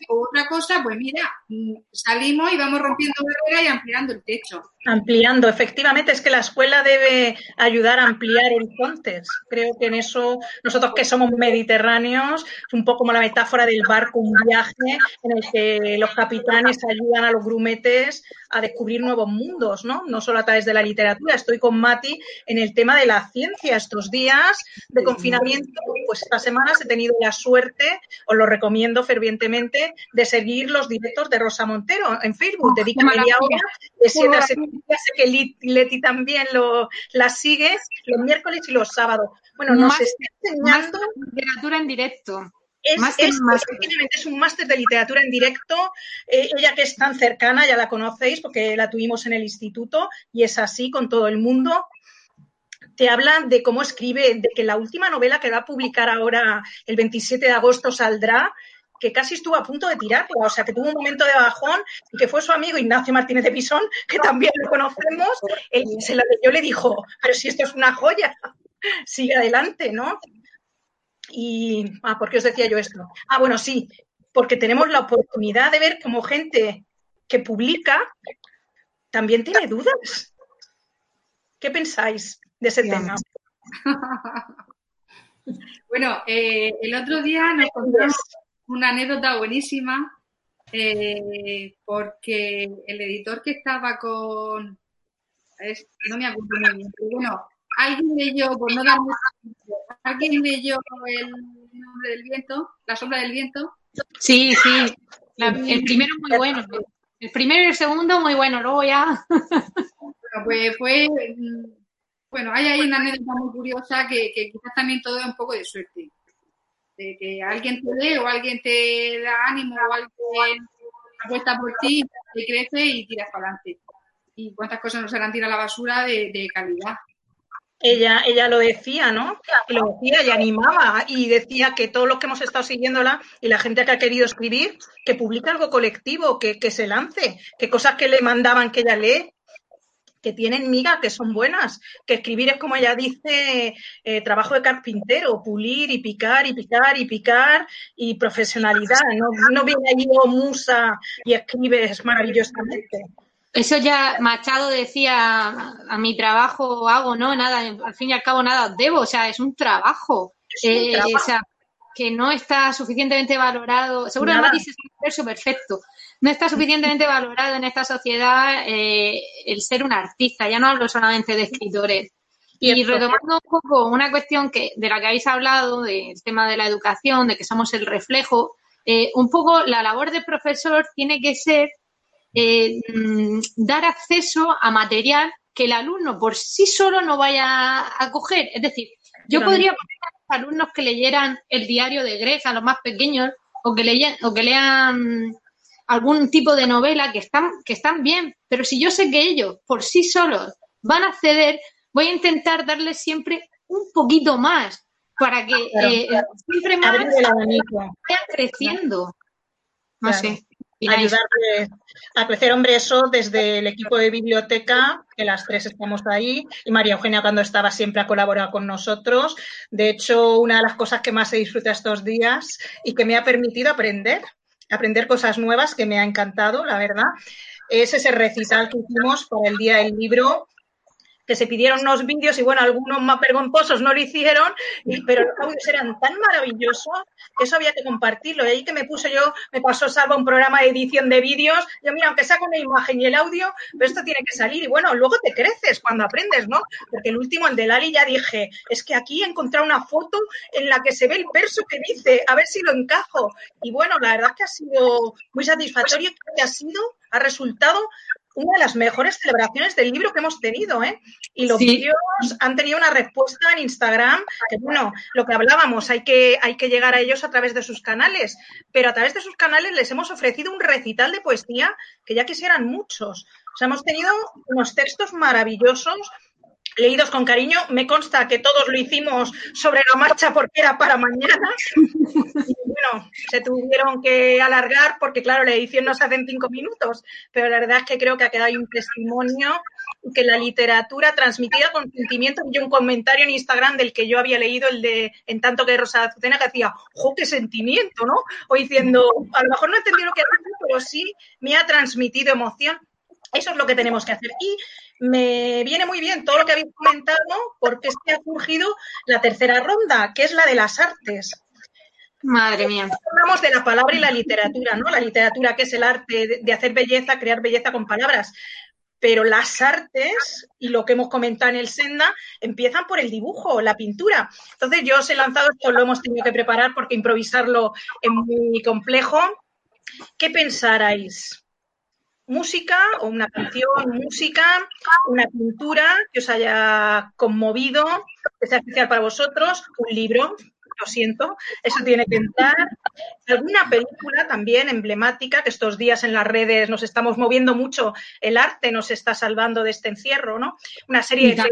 o otra cosa, pues mira, mm, salimos y vamos rompiendo barreras y ampliando el techo. Ampliando, efectivamente, es que la escuela debe ayudar a ampliar horizontes. Creo que en eso, nosotros que somos mediterráneos, es un poco como la metáfora del barco, un viaje en el que los capitanes ayudan a los grumetes a descubrir nuevos mundos, ¿no? No solo a través de la literatura. Estoy con Mati en el tema de la ciencia. Estos días de confinamiento, pues estas semanas he tenido la suerte, os lo recomiendo fervientemente, de seguir los directos de Rosa Montero en Facebook. Dedica media hora de 7 a 7 ya sé que Leti también lo, la sigue los miércoles y los sábados. Bueno, nos está enseñando. Literatura en directo. Es, es, un máster de literatura en directo. Eh, ella que es tan cercana, ya la conocéis porque la tuvimos en el instituto y es así con todo el mundo. Te habla de cómo escribe, de que la última novela que va a publicar ahora el 27 de agosto saldrá que casi estuvo a punto de tirarla, o sea, que tuvo un momento de bajón y que fue su amigo Ignacio Martínez de Pisón, que también lo conocemos, y se lo leyó le dijo, pero si esto es una joya, sigue adelante, ¿no? Y, ah, ¿por qué os decía yo esto? Ah, bueno, sí, porque tenemos la oportunidad de ver como gente que publica también tiene dudas. ¿Qué pensáis de ese tema? bueno, eh, el otro día nos contamos una anécdota buenísima eh, porque el editor que estaba con no me acuerdo muy bien, pero bueno, alguien leyó, por no dar alguien leyó el nombre del viento, la sombra del viento. Sí, sí. el primero muy bueno. El primero y el segundo muy bueno, luego ya. bueno, pues fue. Bueno, hay ahí una anécdota muy curiosa que, que quizás también todo es un poco de suerte. De que alguien te dé o alguien te da ánimo o alguien apuesta por ti, te crece y tiras para adelante. Y cuántas cosas nos harán tirar a la basura de, de calidad ella, ella lo decía, ¿no? Lo decía y animaba y decía que todos los que hemos estado siguiéndola y la gente que ha querido escribir, que publique algo colectivo, que, que se lance, que cosas que le mandaban que ella lee, que tienen miga, que son buenas, que escribir es como ella dice, eh, trabajo de carpintero, pulir y picar y picar y picar y profesionalidad, no, no viene allí o musa y escribes maravillosamente. Eso ya Machado decía, a mi trabajo hago, ¿no? Nada, al fin y al cabo nada debo, o sea, es un trabajo. Eh, o sea, que no está suficientemente valorado. Seguro que Mati es un verso perfecto. No está suficientemente valorado en esta sociedad eh, el ser un artista. Ya no hablo solamente de escritores. Y retomando un poco una cuestión que de la que habéis hablado, del tema de la educación, de que somos el reflejo, eh, un poco la labor del profesor tiene que ser eh, mm, dar acceso a material que el alumno por sí solo no vaya a coger. Es decir, yo podría poner alumnos que leyeran el diario de Greg a los más pequeños o que leyan, o que lean algún tipo de novela que están, que están bien, pero si yo sé que ellos por sí solos van a acceder, voy a intentar darles siempre un poquito más para que eh, siempre más vayan creciendo. No sé ayudarle a crecer. Hombre, eso desde el equipo de biblioteca, que las tres estamos ahí, y María Eugenia cuando estaba siempre ha colaborado con nosotros. De hecho, una de las cosas que más he disfrutado estos días y que me ha permitido aprender, aprender cosas nuevas que me ha encantado, la verdad, es ese recital que hicimos para el Día del Libro que se pidieron unos vídeos y bueno, algunos más vergonzosos no lo hicieron, pero los audios eran tan maravillosos que eso había que compartirlo. Y ahí que me puse yo, me pasó Salva un programa de edición de vídeos, yo mira, aunque saco una imagen y el audio, pero esto tiene que salir. Y bueno, luego te creces cuando aprendes, ¿no? Porque el último, el de Lali, ya dije, es que aquí he encontrado una foto en la que se ve el verso que dice, a ver si lo encajo. Y bueno, la verdad es que ha sido muy satisfactorio, que ha sido, ha resultado una de las mejores celebraciones del libro que hemos tenido, ¿eh? Y los vídeos han tenido una respuesta en Instagram, que bueno, lo que hablábamos, hay que, hay que llegar a ellos a través de sus canales, pero a través de sus canales les hemos ofrecido un recital de poesía que ya quisieran muchos. O sea, hemos tenido unos textos maravillosos leídos con cariño. Me consta que todos lo hicimos sobre la marcha porque era para mañana. Y bueno, se tuvieron que alargar porque, claro, la edición no se hace en cinco minutos, pero la verdad es que creo que ha quedado un testimonio que la literatura transmitida con sentimiento y un comentario en Instagram del que yo había leído, el de En tanto que Rosa Azucena, que decía, ¡jo, qué sentimiento! ¿no? O diciendo, a lo mejor no entendí lo que hacía, pero sí me ha transmitido emoción. Eso es lo que tenemos que hacer. Y me viene muy bien todo lo que habéis comentado porque es que ha surgido la tercera ronda, que es la de las artes. Madre mía. Hablamos de la palabra y la literatura, ¿no? La literatura que es el arte de hacer belleza, crear belleza con palabras. Pero las artes, y lo que hemos comentado en el Senda, empiezan por el dibujo, la pintura. Entonces yo os he lanzado, esto lo hemos tenido que preparar porque improvisarlo es muy complejo. ¿Qué pensarais? Música o una canción, música, una pintura que os haya conmovido, que sea especial para vosotros, un libro, lo siento, eso tiene que entrar. Alguna película también emblemática, que estos días en las redes nos estamos moviendo mucho, el arte nos está salvando de este encierro, ¿no? Una serie de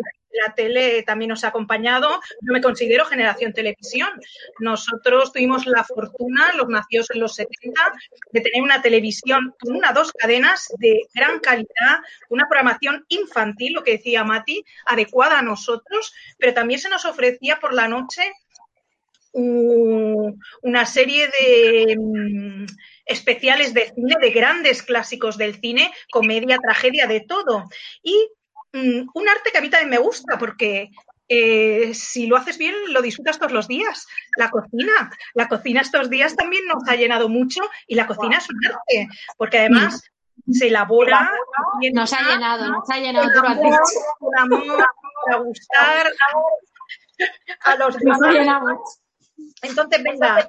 la tele también nos ha acompañado. Yo me considero generación televisión. Nosotros tuvimos la fortuna, los nacidos en los 70, de tener una televisión con una dos cadenas de gran calidad, una programación infantil, lo que decía Mati, adecuada a nosotros, pero también se nos ofrecía por la noche una serie de mm, especiales de cine, de grandes clásicos del cine, comedia, tragedia, de todo. Y Mm, un arte que a mí también me gusta porque eh, si lo haces bien, lo disfrutas todos los días. La cocina, la cocina estos días también nos ha llenado mucho y la cocina es un arte, porque además se elabora. Nos ha llenado, nos ha llenado todo Por amor, para gustar a los demás. Entonces, venga,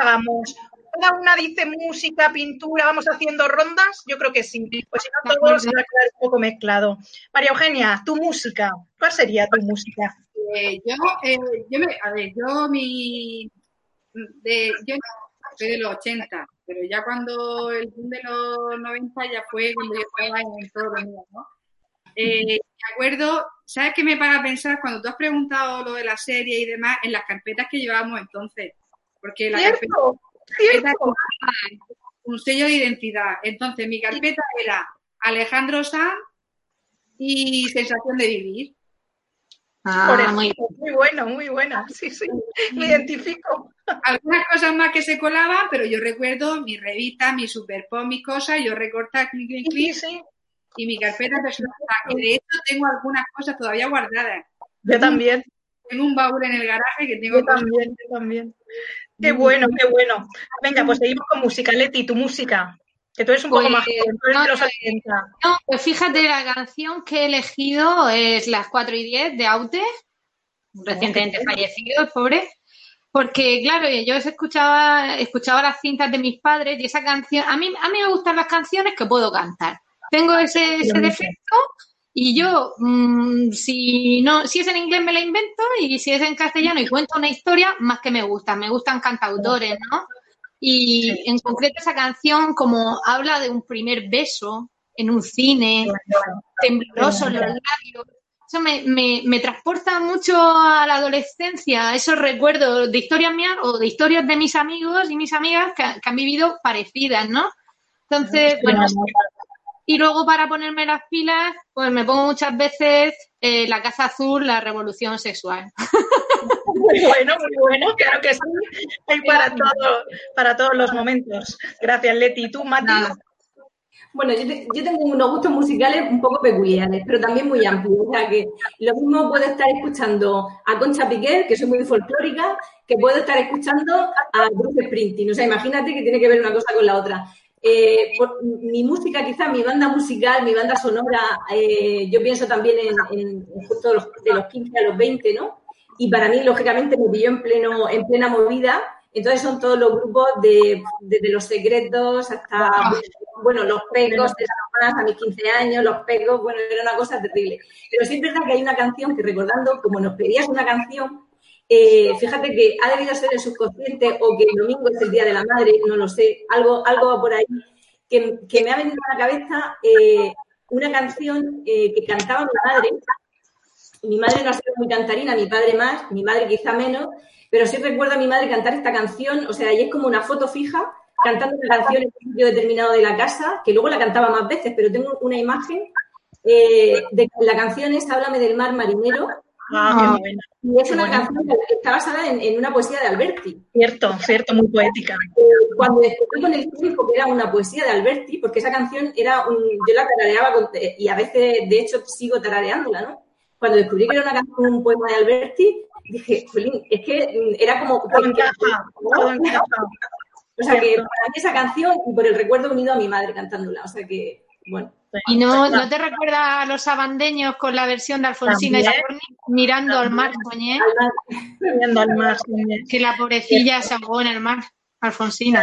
hagamos cada una dice música, pintura, vamos haciendo rondas, yo creo que sí. Pues si no, todo se va a quedar un poco mezclado. María Eugenia, tu música, ¿cuál sería tu música? Eh, yo, eh, yo me, a ver, yo mi, de, yo soy de los 80, pero ya cuando el boom de los 90 ya fue cuando yo estaba en todo lo mío, ¿no? Eh, me acuerdo, ¿sabes qué me para pensar cuando tú has preguntado lo de la serie y demás en las carpetas que llevábamos entonces? Porque la carpeta, ¿Cierto? un sello de identidad. Entonces, mi carpeta era Alejandro Sanz y Sensación de Vivir. Por Ah, eso. muy Muy bueno, muy bueno. Sí, sí, me identifico. Algunas cosas más que se colaban, pero yo recuerdo mi revista, mi super pop, mis cosas, yo recortar clic, clic, Sí, clic, sí. Y mi carpeta personal, que de hecho tengo algunas cosas todavía guardadas. Yo también, Tengo un baúl en el garaje que tengo yo también, yo también. Qué bueno, qué bueno. Venga, pues seguimos con música. Leti, tu música. Que tú eres un poco Pues, más joven, tú eres de no, los no, 80. No, pues fíjate, la canción que he elegido es Las 4 y 10 de Aute, recientemente fallecido, el pobre. Porque, claro, yo escuchaba, escuchaba las cintas de mis padres y esa canción, a mí, a mí me gustan las canciones que puedo cantar. Tengo ese, ese defecto y yo, mm, si no, si es en inglés me la invento y si es en castellano y cuento una historia, más que me gusta. Me gustan cantautores, ¿no? Y en concreto esa canción, como habla de un primer beso en un cine, tembloroso en los labios, eso me, me, me transporta mucho a la adolescencia, esos recuerdos de historias mías o de historias de mis amigos y mis amigas que, que han vivido parecidas, ¿no? Entonces, bueno, y luego para ponerme las pilas, pues me pongo muchas veces eh, la Casa Azul, la revolución sexual. Muy bueno, muy bueno, claro que sí. Hay para todo, para todos los momentos. Gracias, Leti. ¿Y tú, Mati? Nada. Bueno, yo, te- yo tengo unos gustos musicales un poco peculiares, pero también muy amplios. O sea que lo mismo puedo estar escuchando a Concha Piquer, que soy muy folclórica, que puedo estar escuchando a Bruce Springsteen. O sea, imagínate que tiene que ver una cosa con la otra. Eh, por- mi música, quizá mi banda musical, mi banda sonora, eh, yo pienso también en, en- justo los- de los 15 a los 20, ¿no? Y para mí, lógicamente, me pilló en, pleno, en plena movida. Entonces son todos los grupos de, desde los secretos hasta, bueno, los pecos de Juan a mis 15 años, los pecos, bueno, era una cosa terrible. Pero sí es verdad que hay una canción que recordando, como nos pedías una canción, eh, fíjate que ha debido ser el subconsciente o que el domingo es el Día de la Madre, no lo sé, algo, algo por ahí, que, me ha venido a la cabeza eh, una canción eh, que cantaba mi madre. Mi madre no ha sido muy cantarina, mi padre más, mi madre quizá menos, pero sí recuerdo a mi madre cantar esta canción, o sea, y es como una foto fija, cantando una canción en un sitio determinado de la casa, que luego la cantaba más veces, pero tengo una imagen de la canción es Háblame del mar marinero, Ah, qué buena. y es una canción que está basada en, en una poesía de Alberti. Cierto, cierto, muy poética. Eh, Cuando descubrí con el tiempo que era una poesía de Alberti, porque esa canción era un, yo la tarareaba con- eh, y a veces, de hecho, sigo tarareándola, ¿no? Cuando descubrí que era una canción, un poema de Alberti, dije, "Jolín, es que mm, era como... Todo encaja, todo encaja. O sea que para mí esa canción y por el recuerdo unido a mi madre cantándola. O sea que, bueno. ¿Y no, no te recuerda a los abandeños con la versión de Alfonsina y. Saborni mirando al mar, coñé? Viendo al mar. Que la pobrecilla se ahogó en el mar, Alfonsina.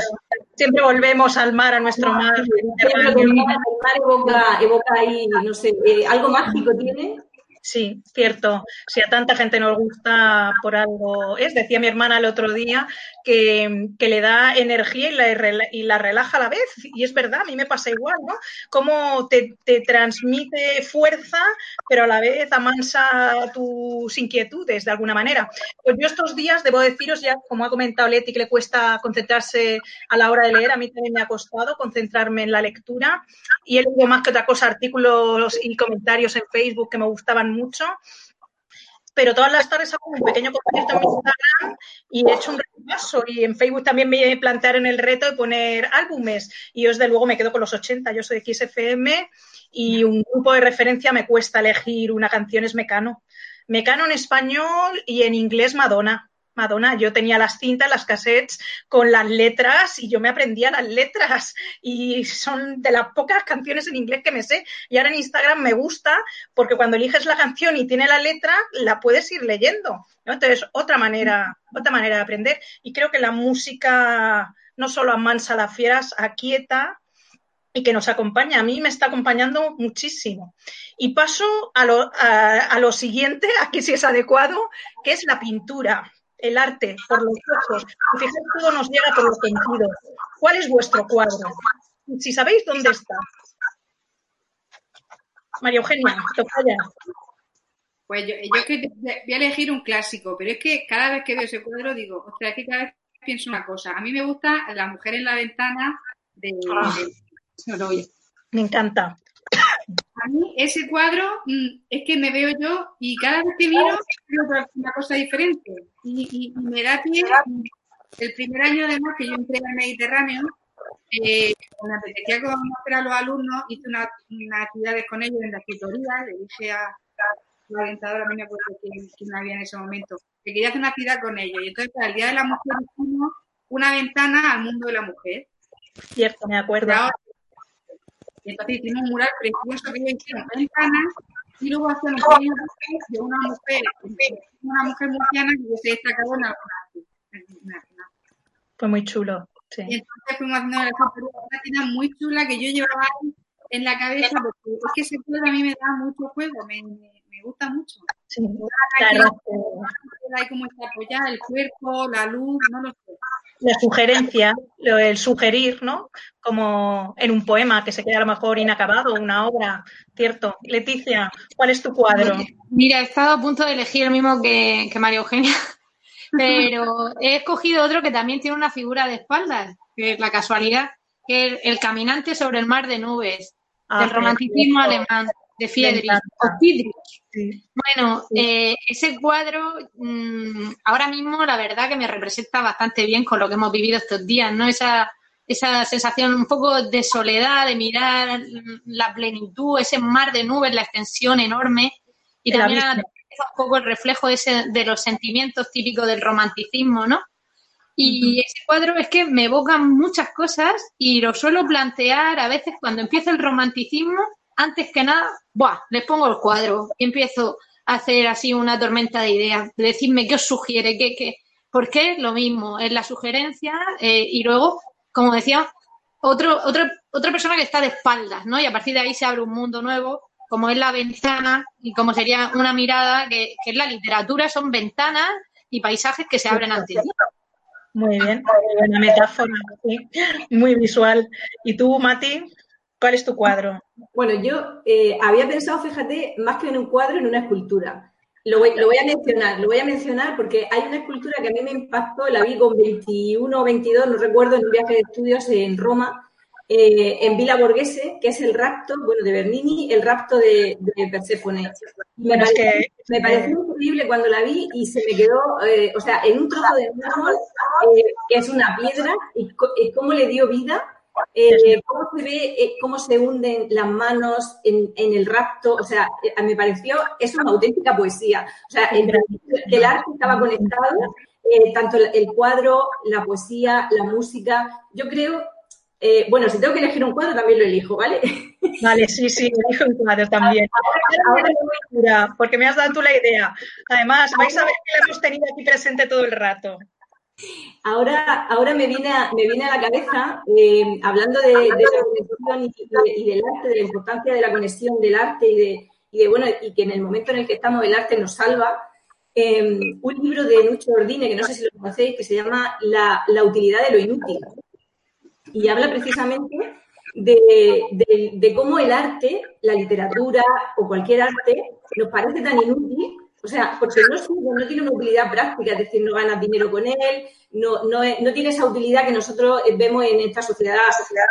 Siempre volvemos al mar, a nuestro mar. Siempre que el mar el mar evoca, evoca ahí, no sé, eh, algo mágico tiene. Sí, cierto. Si a tanta gente nos gusta por algo es, decía mi hermana el otro día que, que le da energía y la, y la relaja a la vez. Y es verdad, a mí me pasa igual, ¿no? Cómo te, te transmite fuerza, pero a la vez amansa tus inquietudes de alguna manera. Pues yo estos días, debo deciros ya, como ha comentado Leti, que le cuesta concentrarse a la hora de leer, a mí también me ha costado concentrarme en la lectura y he leído más que otra cosa artículos y comentarios en Facebook que me gustaban mucho. Pero todas las tardes hago un pequeño concierto en Instagram y he hecho un repaso. Y en Facebook también me plantearon el reto de poner álbumes. Y yo, desde luego, me quedo con los 80. Yo soy de XFM y un grupo de referencia me cuesta elegir una canción, es Mecano. Mecano en español y en inglés Madonna. Madonna, yo tenía las cintas, las cassettes con las letras y yo me aprendía las letras y son de las pocas canciones en inglés que me sé. Y ahora en Instagram me gusta porque cuando eliges la canción y tiene la letra, la puedes ir leyendo. Entonces, otra manera, otra manera de aprender. Y creo que la música no solo amansa las fieras, aquieta y que nos acompaña. A mí me está acompañando muchísimo. Y paso a lo, a, lo siguiente, aquí sí es adecuado, que es la pintura, el arte, por los ojos. Fijaos, todo nos llega por los sentidos. ¿Cuál es vuestro cuadro? Si sabéis dónde está. María Eugenia, falla. Pues yo, yo que voy a elegir un clásico, pero es que cada vez que veo ese cuadro digo, o sea, que cada vez pienso una cosa. A mí me gusta La mujer en la ventana de, ah. Me encanta. A mí ese cuadro mm, es que me veo yo y cada vez que miro veo una cosa diferente. Y, me da pie, el primer año además que yo entré al Mediterráneo, eh, me apetecía conocer a los alumnos, hice unas actividades con ellos en la escritoría, le dije a la orientadora, a mí me acuerdo quién, había en ese momento, que quería hacer una actividad con ellos. Y entonces, el Día de la Mujer, hicimos una ventana al mundo de la mujer. Cierto, me acuerdo. Y entonces hicimos un mural precioso que hicieron ventanas y luego un pequeño de una mujer, una mujer murciana que se destacado en alguna Fue muy chulo. Sí. Y entonces fuimos haciendo una máquina muy chula que yo llevaba en la cabeza porque es que ese juego a mí me da mucho juego, me, me gusta mucho. Sí, claro. Ahí como apoyada, el cuerpo, la luz, no lo sé. La sugerencia, el sugerir, ¿no? Como en un poema que se queda a lo mejor inacabado, una obra, ¿cierto? Leticia, ¿cuál es tu cuadro? Mira, he estado a punto de elegir el mismo que, que María Eugenia, pero he escogido otro que también tiene una figura de espaldas, que es la casualidad, que es el caminante sobre el mar de nubes, ah, del romanticismo alemán de Friedrich Bueno, eh, ese cuadro mm, ahora mismo la verdad que me representa bastante bien con lo que hemos vivido estos días, ¿no? Esa, esa sensación un poco de soledad, de mirar la plenitud, ese mar de nubes, la extensión enorme y también un poco el reflejo de, ese, de los sentimientos típicos del romanticismo, ¿no? Y ese cuadro es que me evocan muchas cosas y lo suelo plantear a veces cuando empieza el romanticismo antes que nada, ¡buah! les pongo el cuadro y empiezo a hacer así una tormenta de ideas, de qué os sugiere, qué, qué, ¿por qué? Lo mismo, es la sugerencia eh, y luego, como decía, otro, otro, otra persona que está de espaldas, ¿no? Y a partir de ahí se abre un mundo nuevo, como es la ventana y como sería una mirada que, que es la literatura, son ventanas y paisajes que se abren ante ti. Muy bien, muy buena metáfora, muy visual. ¿Y tú, Mati? ¿Cuál es tu cuadro? Bueno, yo eh, había pensado, fíjate, más que en un cuadro, en una escultura. Lo voy, a mencionar, lo voy a mencionar porque hay una escultura que a mí me impactó, la vi con 21 o 22, no recuerdo, en un viaje de estudios en Roma, eh, en Villa Borghese, que es el rapto, bueno, de Bernini, el rapto de, de Perséfone. Me, pareció, increíble cuando la vi y se me quedó, eh, o sea, en un trozo de mármol, que es una piedra, y cómo le dio vida eh, cómo se ve, eh, cómo se hunden las manos en, el rapto, o sea, eh, me pareció, es una auténtica poesía. O sea, el, el arte estaba conectado, tanto el cuadro, la poesía, la música. Yo creo, bueno, si tengo que elegir un cuadro, también lo elijo, ¿vale? Vale, sí, sí, elijo un cuadro también. porque me has dado tú la idea. Además, vais a ver que la hemos tenido aquí presente todo el rato. Ahora, ahora me, viene a, me viene a la cabeza, eh, hablando de, la conexión y, del arte, de la importancia de la conexión del arte y de, de, bueno, y que en el momento en el que estamos el arte nos salva, eh, un libro de Nucho Ordine, que no sé si lo conocéis, que se llama La, utilidad de lo inútil. Y habla precisamente de, de, cómo el arte, la literatura o cualquier arte nos parece tan inútil o sea, porque no, no tiene una utilidad práctica, es decir, no ganas dinero con él, no, no, tiene esa utilidad que nosotros vemos en esta sociedad, sociedad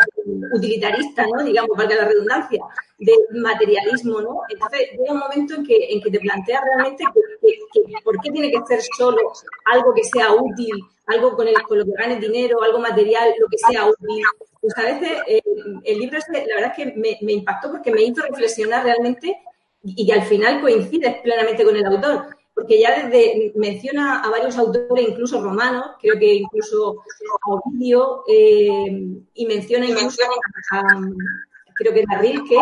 utilitarista, ¿no? Digamos, valga la redundancia, de materialismo, ¿no? Entonces, llega un momento en que, te planteas realmente que, por qué tiene que ser solo algo que sea útil, algo con, el, con lo que ganes dinero, algo material, lo que sea útil. Pues a veces eh, el libro, la verdad es que me impactó porque me hizo reflexionar realmente y, al final coincide plenamente con el autor, porque ya desde menciona a varios autores, incluso romanos, creo que incluso a Ovidio, eh, y menciona incluso a, creo que a Rilke,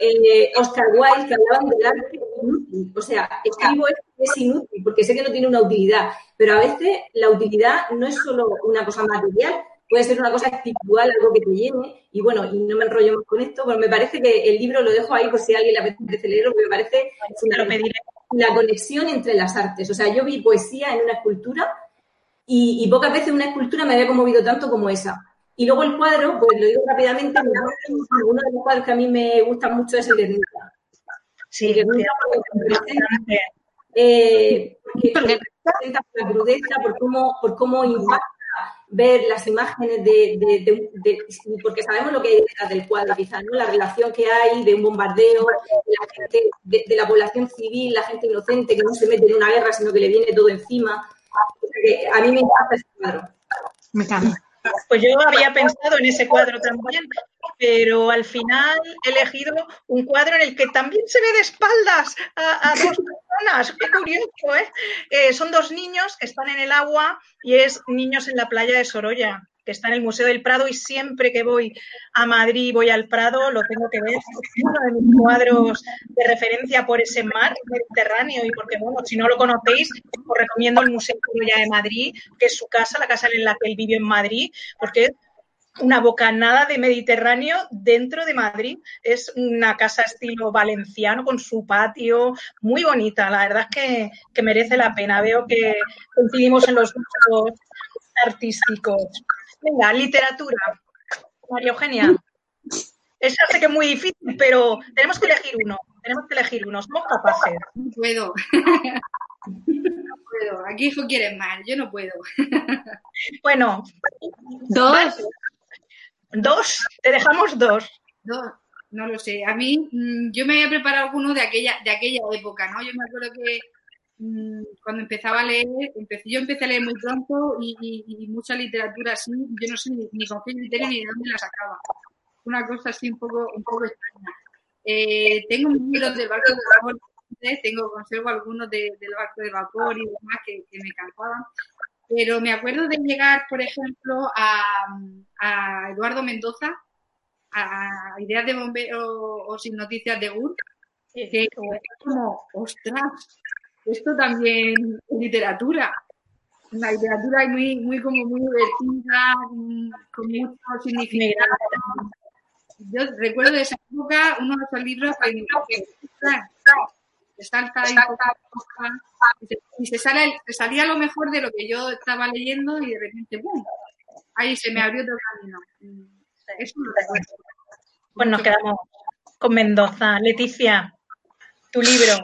eh, Oscar Wilde, que hablaban del arte inútil. O sea, escribo esto es inútil porque sé que no tiene una utilidad, pero a veces la utilidad no es solo una cosa material, puede ser una cosa espiritual, algo que te llene. Y bueno, y no me enrollo más con esto, pero me parece que el libro lo dejo ahí por si alguien le apetece leerlo, porque me parece la conexión entre las artes. O sea, yo vi poesía en una escultura y, pocas veces una escultura me había conmovido tanto como esa. Y luego el cuadro, pues lo digo rápidamente, uno de los cuadros que a mí me gusta mucho es el de Nunca. Sí, que eh, porque representa la crudeza, por cómo, por cómo impacta ver las imágenes de, porque sabemos lo que hay detrás del cuadro, quizás, ¿no? La relación que hay de un bombardeo, de la, gente, de, la población civil, la gente inocente que no se mete en una guerra, sino que le viene todo encima. a mí me encanta ese cuadro. Me encanta. Pues yo había pensado en ese cuadro también, pero al final he elegido un cuadro en el que también se ve de espaldas a, dos personas. Qué curioso, ¿eh? ¿eh? Son dos niños que están en el agua y es Niños en la playa de Sorolla que está en el Museo del Prado y siempre que voy a Madrid, voy al Prado, lo tengo que ver. Es uno de mis cuadros de referencia por ese mar Mediterráneo y porque, bueno, si no lo conocéis, os recomiendo el Museo de Madrid, que es su casa, la casa en la que él vive en Madrid, porque es una bocanada de Mediterráneo dentro de Madrid. Es una casa estilo valenciano con su patio, muy bonita. La verdad es que, que merece la pena. Veo que coincidimos en los gustos artísticos. Venga, literatura. María Eugenia. Esa sé que es muy difícil, pero tenemos que elegir uno. Tenemos que elegir uno. Somos capaces. No puedo. No puedo. Aquí hijo quiere más. Yo no puedo. Bueno. Dos. Dos. Te dejamos dos. Dos. No lo sé. A mí, mm, yo me había preparado uno de aquella, de aquella época, ¿no? Yo me acuerdo que Mm, cuando empezaba a leer, empecé, yo empecé a leer muy pronto y, mucha literatura así, yo no sé ni, con qué criterio ni de dónde la sacaba. Una cosa así un poco, un poco extraña. Eh, tengo libros del barco de vapor, tengo, conservo algunos del barco de vapor y demás que, me encantaban, pero me acuerdo de llegar, por ejemplo, a, Eduardo Mendoza, a Ideas de Bombero o Sin Noticias de GUR, que es como, ostras, esto también es literatura. La literatura es muy, muy como muy divertida, con mucho significado. Yo recuerdo de esa época uno de esos libros que, salta y se, sale, salía lo mejor de lo que yo estaba leyendo y de repente, ¡pum! Ahí se me abrió otro camino. Eso lo recuerdo. Pues nos quedamos con Mendoza. Leticia, tu libro.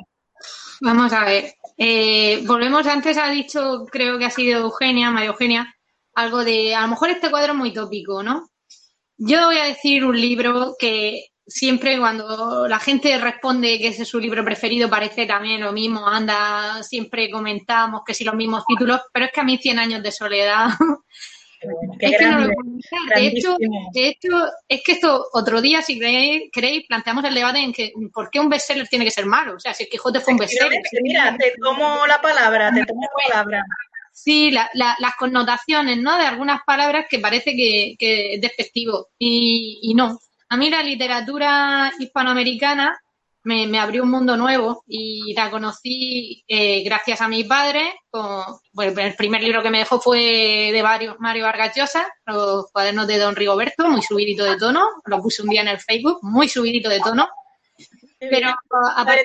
Vamos a ver. Eh, volvemos, antes ha dicho, creo que ha sido Eugenia, María Eugenia, algo de, a lo mejor este cuadro es muy tópico, ¿no? Yo voy a decir un libro que siempre cuando la gente responde que ese es su libro preferido parece también lo mismo, anda, siempre comentamos que si los mismos títulos, pero es que a mí 100 años de soledad es que no lo de hecho, de hecho, es que esto otro día, si queréis, planteamos el debate en que por qué un bestseller tiene que ser malo. O sea, si el Quijote fue un bestseller. Mira, te tomo la palabra, te tomo la palabra. Sí, las connotaciones, ¿no? De algunas palabras que parece que, es despectivo. Y, y no. A mí la literatura hispanoamericana me, abrió un mundo nuevo y la conocí eh, gracias a mi padre. bueno, el primer libro que me dejó fue de Mario, Mario Vargas Llosa, los cuadernos de Don Rigoberto, muy subidito de tono. Lo puse un día en el Facebook, muy subidito de tono. Pero aparte,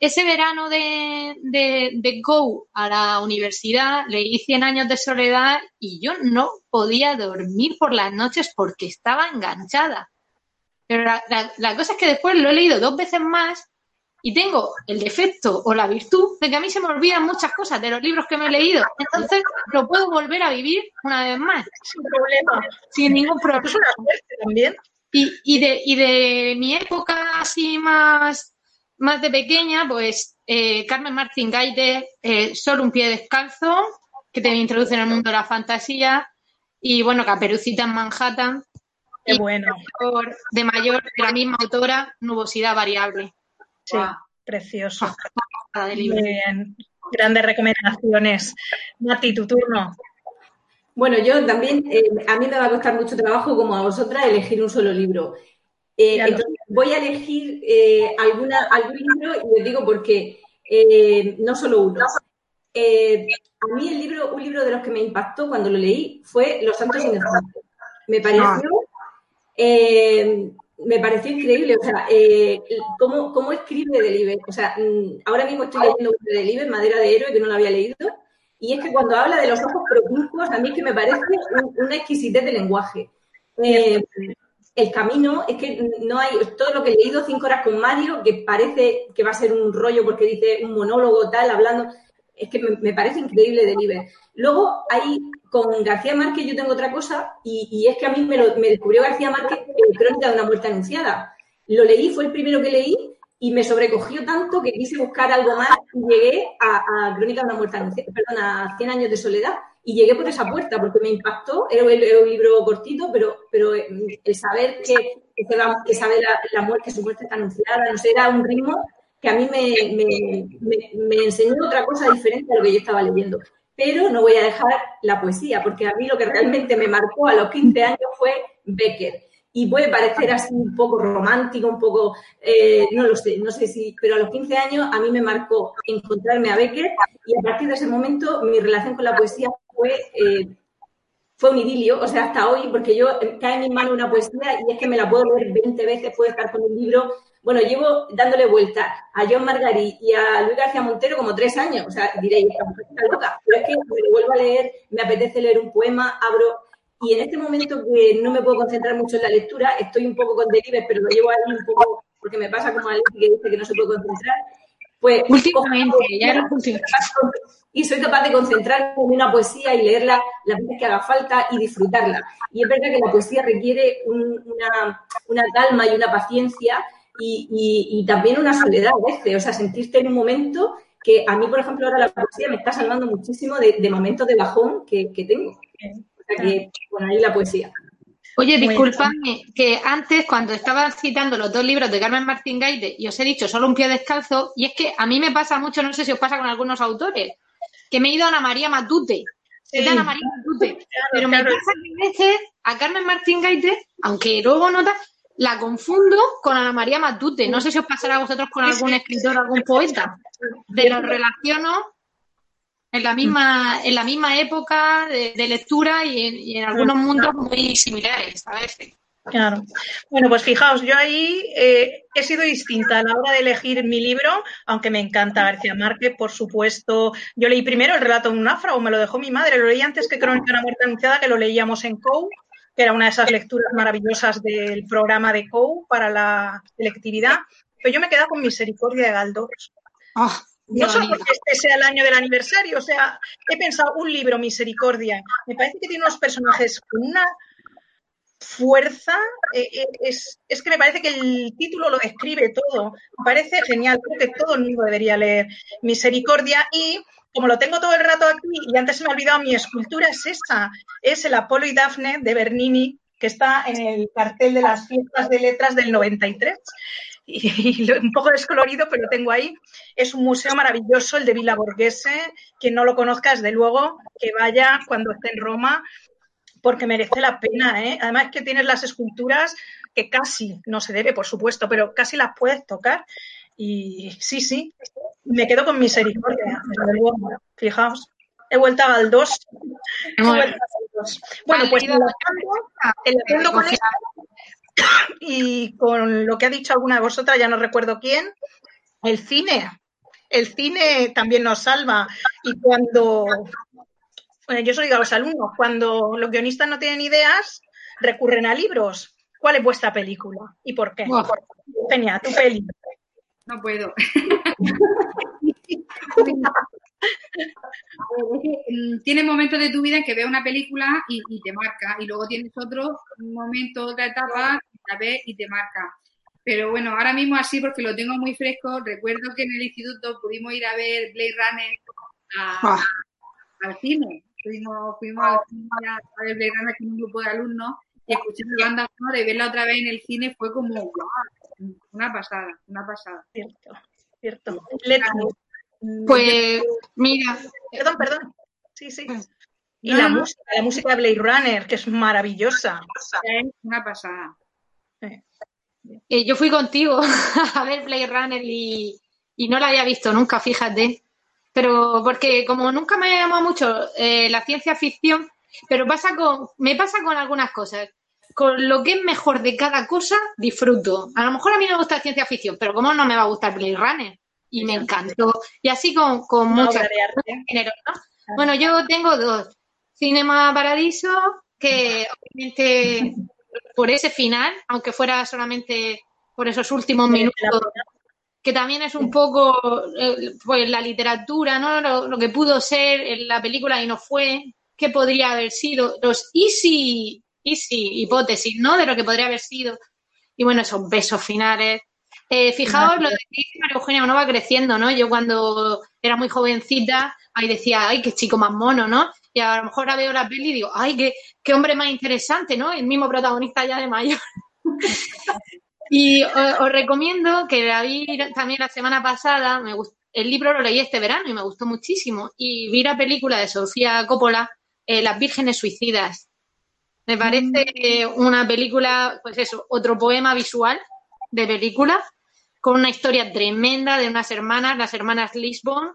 ese verano de, de, de, Go a la universidad leí 100 años de soledad y yo no podía dormir por las noches porque estaba enganchada. Pero la, cosa es que después lo he leído dos veces más y tengo el defecto o la virtud de que a mí se me olvidan muchas cosas de los libros que me he leído. Entonces lo puedo volver a vivir una vez más. Sin problema. Sin ningún problema. también. Y, y, de, y de mi época así más, más de pequeña, pues eh, Carmen Martín Gaite, eh, Solo un pie descalzo, que te introduce en el mundo de la fantasía, y bueno, Caperucita en Manhattan, Qué bueno. De mayor, de la misma autora, Nubosidad Variable. Sí, precioso. Muy bien. Grandes recomendaciones. Mati, tu turno. Bueno, yo también, eh, a mí me va a costar mucho trabajo, como a vosotras, elegir un solo libro. Eh, entonces, voy a elegir eh, alguna, algún libro y les digo por qué. no solo uno. a mí el libro, un libro de los que me impactó cuando lo leí fue Los Santos Inocentes. Me pareció, eh, me pareció increíble, o sea, eh, cómo, cómo, escribe Delibes. O sea, mm, ahora mismo estoy leyendo de Delibes, Madera de Héroe, que no lo había leído, y es que cuando habla de los ojos profundos, a mí es que me parece una exquisitez de lenguaje. Eh, el camino es que no hay todo lo que he leído cinco horas con Mario que parece que va a ser un rollo porque dice un monólogo tal hablando es que me, parece increíble de Liber. Luego ahí con García Márquez yo tengo otra cosa y, es que a mí me, me descubrió García Márquez en Crónica de una muerte anunciada. Lo leí, fue el primero que leí y me sobrecogió tanto que quise buscar algo más y llegué a, Crónica de una muerte perdón, a 100 años de soledad y llegué por esa puerta porque me impactó, era, un libro cortito, pero, pero eh, el saber que, que, sabe la, muerte, que su muerte está anunciada, no sé, era un ritmo que a mí me, me, enseñó otra cosa diferente a lo que yo estaba leyendo. Pero no voy a dejar la poesía, porque a mí lo que realmente me marcó a los 15 años fue Becker y puede parecer así un poco romántico, un poco, eh, no lo sé, no sé si, pero a los 15 años a mí me marcó encontrarme a Becker y a partir de ese momento mi relación con la poesía fue, eh, fue un idilio, o sea, hasta hoy, porque yo eh, cae en mi mano una poesía y es que me la puedo leer 20 veces, puedo estar con un libro. Bueno, llevo dándole vuelta a John Margarit y a Luis García Montero como tres años, o sea, diréis, está loca, pero es que me lo vuelvo a leer, me apetece leer un poema, abro y en este momento que no me puedo concentrar mucho en la lectura, estoy un poco con delibes, pero lo llevo ahí un poco porque me pasa como a Alexi que dice que no se puede concentrar. Pues últimamente, ya era y soy capaz de concentrarme en una poesía y leerla las veces que haga falta y disfrutarla. Y es verdad que la poesía requiere una, una, calma y una paciencia y, y, también una soledad a veces, o sea, sentirte en un momento que a mí, por ejemplo, ahora la poesía me está salvando muchísimo de, de momentos de bajón que, que tengo que, bueno, ahí la poesía. Oye, disculpadme, que antes cuando estaba citando los dos libros de Carmen Martín Gaite y os he dicho solo un pie descalzo, y es que a mí me pasa mucho, no sé si os pasa con algunos autores, que me he ido a Ana María Matute. Ana María Matute. pero me pasa que a veces a Carmen Martín Gaite, aunque luego nota, la confundo con Ana María Matute. No sé si os pasará a vosotros con algún escritor, algún poeta. De los relaciono en la misma, en la misma época de, lectura y en, algunos mundos muy similares a veces. Claro. Bueno, pues fijaos, yo ahí eh, he sido distinta a la hora de elegir mi libro, aunque me encanta García Márquez, por supuesto. Yo leí primero el relato de un náufrago, me lo dejó mi madre, lo leí antes que Crónica de una muerte anunciada, que lo leíamos en COU, que era una de esas lecturas maravillosas del programa de COU para la selectividad. Pero yo me quedado con Misericordia de Galdós. Ah. No solo porque este sea el año del aniversario, o sea, he pensado un libro, Misericordia. Me parece que tiene unos personajes con una fuerza. Eh, eh, es, que me parece que el título lo describe todo. Me parece genial. Creo que todo el mundo debería leer Misericordia y. Como lo tengo todo el rato aquí y antes se me ha olvidado, mi escultura es esa, es el Apolo y Dafne de Bernini, que está en el cartel de las fiestas de letras del 93 y, un poco descolorido, pero tengo ahí. Es un museo maravilloso, el de Villa Borghese. Quien no lo conozca, desde luego, que vaya cuando esté en Roma, porque merece la pena. ¿eh? Además que tienes las esculturas que casi, no se debe, por supuesto, pero casi las puedes tocar. Y sí, sí, me quedo con misericordia, desde luego. Fijaos, he vuelto a Galdós. Bueno, pues con y con lo que ha dicho alguna de vosotras, ya no recuerdo quién, el cine. El cine también nos salva. Y cuando, bueno, yo soy a los alumnos, cuando los guionistas no tienen ideas, recurren a libros. ¿Cuál es vuestra película? ¿Y por qué? Genia, tu peli. No puedo. Mm, tienes momentos de tu vida en que ves una película y, te marca, y luego tienes otro momento, otra etapa, la ves y te marca. Pero bueno, ahora mismo así, porque lo tengo muy fresco, recuerdo que en el instituto pudimos ir a ver Blade Runner ah. al cine. Fuimos, fuimos al cine a ver Blade Runner con un grupo de alumnos y escuchar la banda sonora y verla otra vez en el cine fue como una pasada, una pasada. Cierto, cierto. Pues mira. Perdón, perdón. Sí, sí. Y la música, la música de Blade Runner, que es maravillosa. Es una pasada. Eh, yo fui contigo a ver Blade Runner y, no la había visto nunca, fíjate. pero porque como nunca me llama mucho eh, la ciencia ficción, pero pasa con, me pasa con algunas cosas. Con lo que es mejor de cada cosa, disfruto. A lo mejor a mí me gusta la ciencia ficción, pero ¿cómo no me va a gustar Blade Runner? Y me encantó. Y así con, con géneros, ¿no? Bueno, yo tengo dos. Cinema Paradiso, que obviamente por ese final, aunque fuera solamente por esos últimos minutos, que también es un poco eh, pues la literatura, ¿no? Lo, que pudo ser en la película y no fue, qué podría haber sido, los easy, easy hipótesis, ¿no? De lo que podría haber sido. Y bueno, esos besos finales. Eh, fijaos lo de que dice María Eugenia, uno va creciendo, ¿no? Yo cuando era muy jovencita, ahí decía, ay, qué chico más mono, ¿no? Y a lo mejor ahora veo la peli y digo, ay, qué, qué hombre más interesante, ¿no? El mismo protagonista ya de mayor. y os, recomiendo que la vi también la semana pasada, me el libro lo leí este verano y me gustó muchísimo. Y vi la película de Sofía Coppola, eh, Las Vírgenes Suicidas. Me parece mm. una película, pues eso, otro poema visual de película, con una historia tremenda de unas hermanas, las hermanas Lisbon,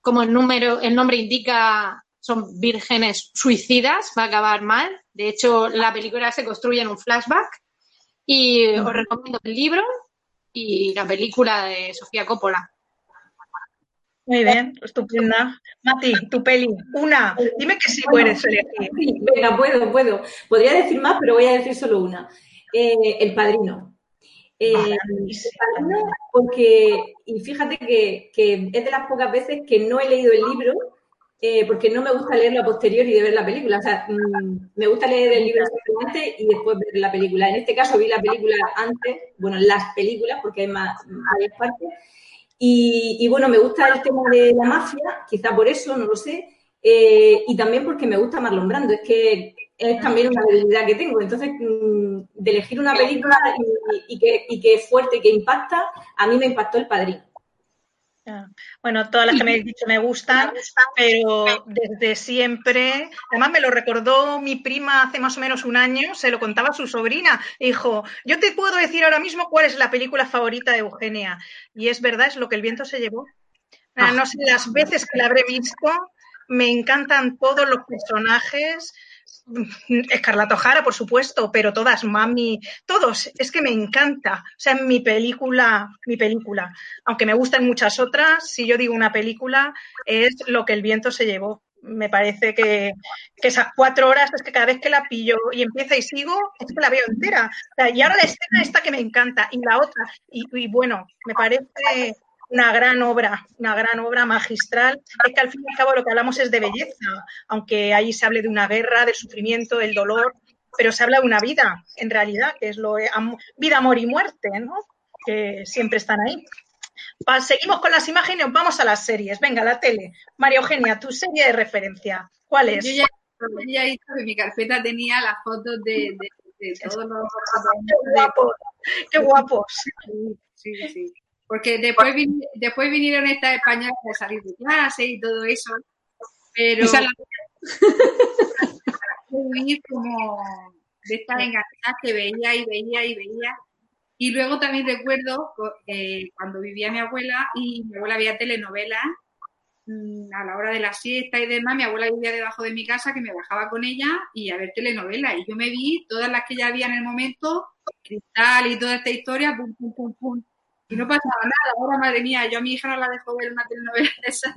como el número, el nombre indica, son vírgenes suicidas, va a acabar mal. De hecho, la película se construye en un flashback. Y os recomiendo el libro y la película de Sofía Coppola. Muy bien, estupenda. Mati, tu peli, una. Dime que sí puedes elegir. Sí, venga, puedo, puedo. Podría decir más, pero voy a decir solo una. Eh, el Padrino. Eh, porque, y fíjate que, que, es de las pocas veces que no he leído el libro, eh, porque no me gusta leerlo a posteriori de ver la película. O sea, mm, me gusta leer el libro simplemente y después ver la película. En este caso vi la película antes, bueno, las películas, porque hay más, varias partes y, bueno, me gusta el tema de la mafia, quizá por eso, no lo sé. Eh, y también porque me gusta Marlon Brando, es que es también una debilidad que tengo. Entonces, mm, de elegir una película y, que, y que es fuerte, que impacta, a mí me impactó El Padrino. Bueno, todas las que me habéis dicho me gustan, pero desde siempre, además me lo recordó mi prima hace más o menos un año, se lo contaba a su sobrina, dijo, yo te puedo decir ahora mismo cuál es la película favorita de Eugenia, y es verdad, es lo que el viento se llevó. Ah. No sé las veces que la habré visto, me encantan todos los personajes, Escarlata O'Hara, por supuesto, pero todas, mami, todos, es que me encanta. O sea, mi película, mi película. Aunque me gustan muchas otras, si yo digo una película, es lo que el viento se llevó. Me parece que, esas cuatro horas es que cada vez que la pillo y empieza y sigo, es que la veo entera. y ahora la escena esta que me encanta, y la otra, y bueno, me parece una gran obra, una gran obra magistral. Es que al fin y al cabo lo que hablamos es de belleza, aunque ahí se hable de una guerra, del sufrimiento, del dolor, pero se habla de una vida, en realidad, que es lo vida, amor y muerte, ¿no? Que siempre están ahí. seguimos con las imágenes, vamos a las series. Venga, la tele. María Eugenia, tu serie de referencia, ¿cuál es? Yo ya, ya he dicho que mi carpeta tenía las fotos de, todos los... ¡Qué guapos! ¡Qué guapos! Sí, sí. Porque después, después vinieron estas españolas de salir de clase y todo eso, pero como de estas enganchadas que veía y veía y veía. Y luego también recuerdo eh, cuando vivía mi abuela y mi abuela veía telenovelas mm, a la hora de la siesta y demás, mi abuela vivía debajo de mi casa que me bajaba con ella y a ver telenovelas. Y yo me vi todas las que ya había en el momento, Cristal y toda esta historia, pum, pum, pum, pum y no pasaba nada. Ahora, madre mía, yo a mi hija no la dejo ver una telenovela de esa.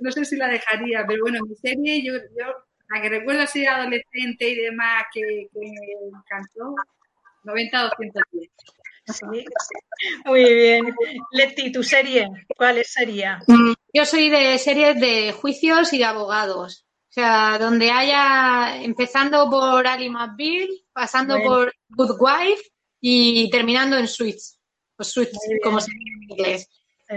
no, sé, si la dejaría, pero bueno, mi serie, yo, yo la que recuerdo así adolescente y demás que, me encantó, 90-210. Sí, muy bien. Leti, ¿tu serie cuál sería? Mm, yo soy de series de juicios y de abogados. O sea, donde haya, empezando por Ali McBeal, pasando por Good Wife y terminando en Switch, o Switch, como se dice en inglés.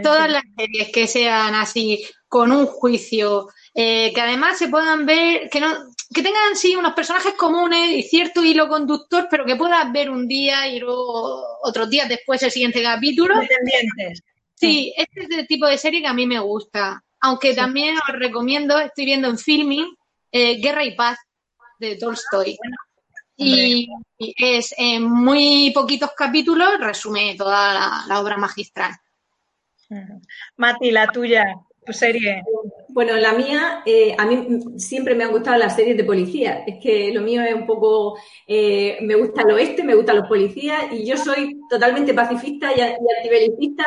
Todas las series que sean así, con un juicio, eh, que además se puedan ver, que no, que tengan sí unos personajes comunes y cierto hilo conductor, pero que puedas ver un día y luego otros días después el siguiente capítulo. Sí, este es el tipo de serie que a mí me gusta. Aunque también os recomiendo, estoy viendo en filming, eh, Guerra y Paz de Tolstoy. Y es en muy poquitos capítulos resume toda la, obra magistral. Mati, la tuya, tu serie. Bueno, la mía, eh, a mí siempre me han gustado las series de policía. Es que lo mío es un poco, eh, me gusta el oeste, me gustan los policías y yo soy totalmente pacifista y, antibelicista.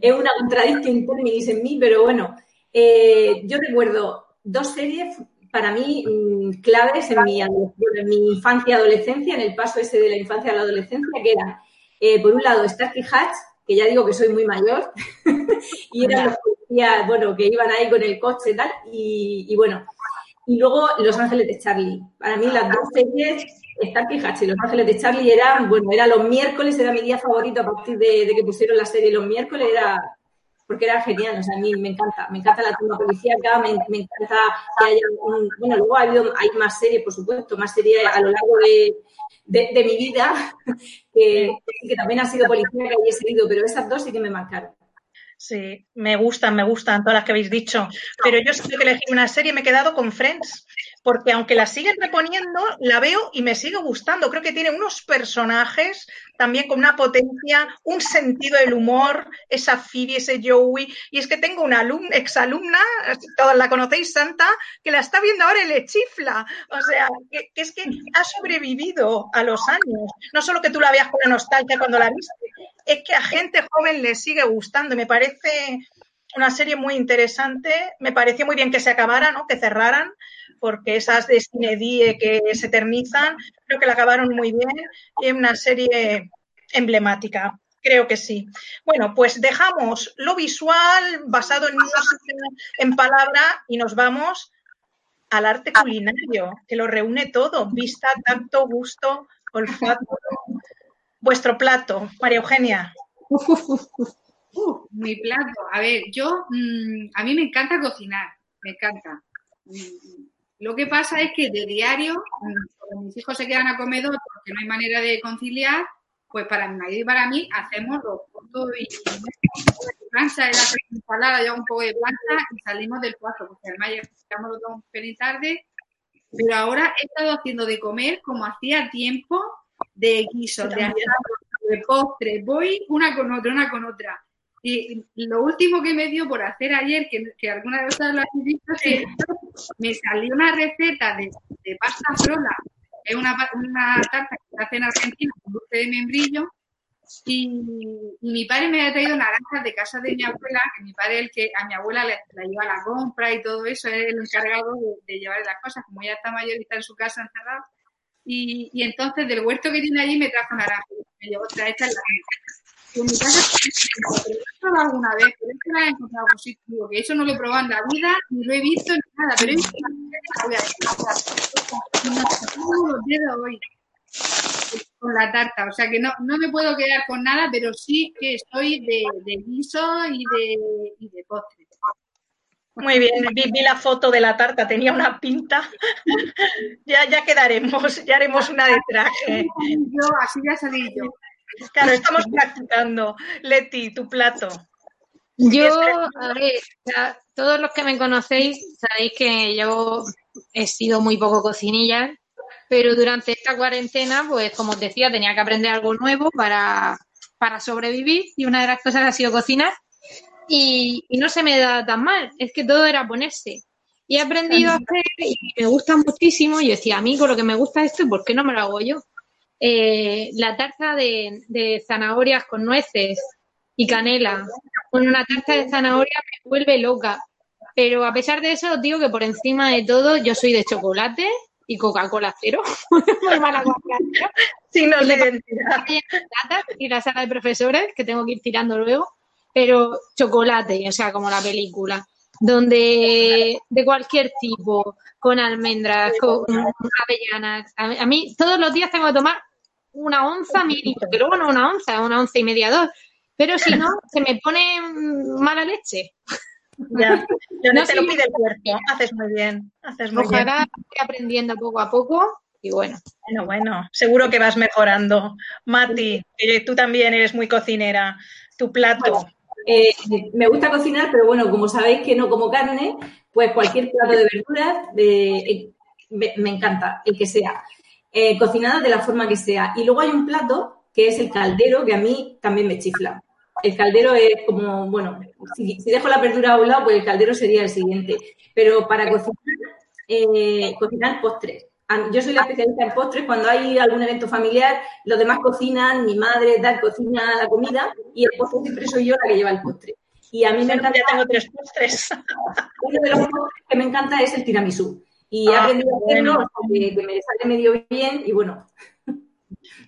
Es una contradicción interminis en mí, pero bueno, eh, yo recuerdo dos series para mí mm, claves en mi, en mi infancia y adolescencia, en el paso ese de la infancia a la adolescencia, que eran, por un lado, Starsky Hatch, que ya digo que soy muy mayor, y eran los policías, bueno, que iban ahí con el coche y tal, y, bueno, y luego Los Ángeles de Charlie. Para mí las dos series, están y Los Ángeles de Charlie eran, bueno, era los miércoles, era mi día favorito a partir de, que pusieron la serie los miércoles, era porque era genial, o sea, a mí me encanta, me encanta la trama policíaca, me, me encanta que haya un, bueno, luego ha habido, hay más series, por supuesto, más series a lo largo de, de, mi vida, que, que, también ha sido policía que he seguido, pero esas dos sí que me marcaron. Sí, me gustan, me gustan todas las que habéis dicho. Pero yo si que elegir una serie me he quedado con Friends porque aunque la siguen reponiendo, la veo y me sigue gustando. Creo que tiene unos personajes también con una potencia, un sentido del humor, esa Phoebe, ese Joey. Y es que tengo una alumna, exalumna, todas la conocéis, Santa, que la está viendo ahora y le chifla. O sea, que, es que ha sobrevivido a los años. No solo que tú la veas con la nostalgia cuando la viste, es que a gente joven le sigue gustando. Me parece una serie muy interesante. Me pareció muy bien que se acabara, ¿no? Que cerraran, porque esas de Cine que se eternizan, creo que la acabaron muy bien y es una serie emblemática. Creo que sí. Bueno, pues dejamos lo visual basado en en palabra y nos vamos al arte culinario, que lo reúne todo, vista, tacto, gusto, olfato. Vuestro plato, María Eugenia. Mi plato. A ver, yo, mm, a mí me encanta cocinar, me encanta. Lo que pasa es que de diario, cuando mis hijos se quedan a comedor porque no hay manera de conciliar, pues para mi marido y para mí hacemos los puntos y plancha, hace ensalada, yo un poco de plancha y salimos del cuarto, porque además llegamos los dos un pelín tarde, pero ahora he estado haciendo de comer como hacía tiempo de guisos, de de postre, voy una con otra, una con otra. Y lo último que me dio por hacer ayer, que, que alguna de ustedes lo habéis visto, es me salió una receta de, pasta frola, es una, una tarta que se hace en Argentina con dulce de membrillo, y, mi padre me había traído naranjas de casa de mi abuela, que mi padre el que a mi abuela le, la lleva a la compra y todo eso, es el encargado de, llevar las cosas, como ya está mayor y está en su casa encerrado. Y, y entonces del huerto que tiene allí me trajo naranjas, me llevó otra hecha en la en mi casa probado alguna vez, pero es que no he encontrado sitio, que eso no lo he probado en la vida, ni lo he visto ni nada, pero he visto la voy a los dedos hoy con la tarta, o sea que no, no me puedo quedar con nada, pero sí que estoy de, de guiso y de, y de postre. Muy bien, vi, la foto de la tarta, tenía una pinta. ya, ya quedaremos, ya haremos una de traje. Yo, así ya salí yo. Claro, estamos practicando. Leti, tu plato. Yo, a ver, todos los que me conocéis sabéis que yo he sido muy poco cocinilla, pero durante esta cuarentena, pues como os decía, tenía que aprender algo nuevo para, para sobrevivir y una de las cosas ha sido cocinar y, y, no se me da tan mal, es que todo era ponerse. Y he aprendido a hacer y me gusta muchísimo. Y yo decía, a mí con lo que me gusta esto, ¿por qué no me lo hago yo? Eh, la tarta de, zanahorias con nueces y canela, con una tarta de zanahoria me vuelve loca. Pero a pesar de eso, os digo que por encima de todo, yo soy de chocolate y Coca-Cola cero. Muy mala de identidad. Y la sala de profesores, que tengo que ir tirando luego, pero chocolate, o sea, como la película, donde de cualquier tipo, con almendras, con avellanas. A mí todos los días tengo que tomar una onza mínimo, que luego no una onza, una onza y media, dos. Pero si no, se me pone mala leche. Ya, no te lo pide el cuerpo. Haces muy bien. Haces muy Ojalá aprendiendo poco a poco y bueno. Bueno, bueno, seguro que vas mejorando. Mati, tú también eres muy cocinera. Tu plato. Eh, me gusta cocinar, pero bueno, como sabéis que no como carne, pues cualquier plato de verduras eh, me, encanta, el que sea eh, cocinada de la forma que sea. Y luego hay un plato que es el caldero, que a mí también me chifla. el caldero es como, bueno, si, dejo la verdura a un lado, pues el caldero sería el siguiente. Pero para cocinar, eh, cocinar postres. Yo soy la especialista en postres. Cuando hay algún evento familiar, los demás cocinan, mi madre da cocina la comida y el postre siempre soy yo la que lleva el postre. Y a mí me encanta. Ya tengo tres postres. Uno de los postres que me encanta es el tiramisú. Y he ah, aprendido a hacerlo, que, que me sale medio bien y bueno,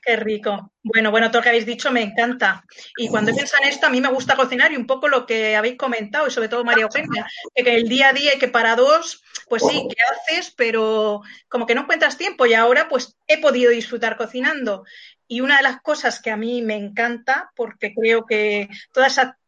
Qué rico. Bueno, bueno, todo lo que habéis dicho me encanta. Y cuando pienso en esto, a mí me gusta cocinar y un poco lo que habéis comentado, y sobre todo María Eugenia, que el día a día y que para dos, pues sí, ¿qué haces? Pero como que no encuentras tiempo y ahora pues he podido disfrutar cocinando. Y una de las cosas que a mí me encanta, porque creo que toda esa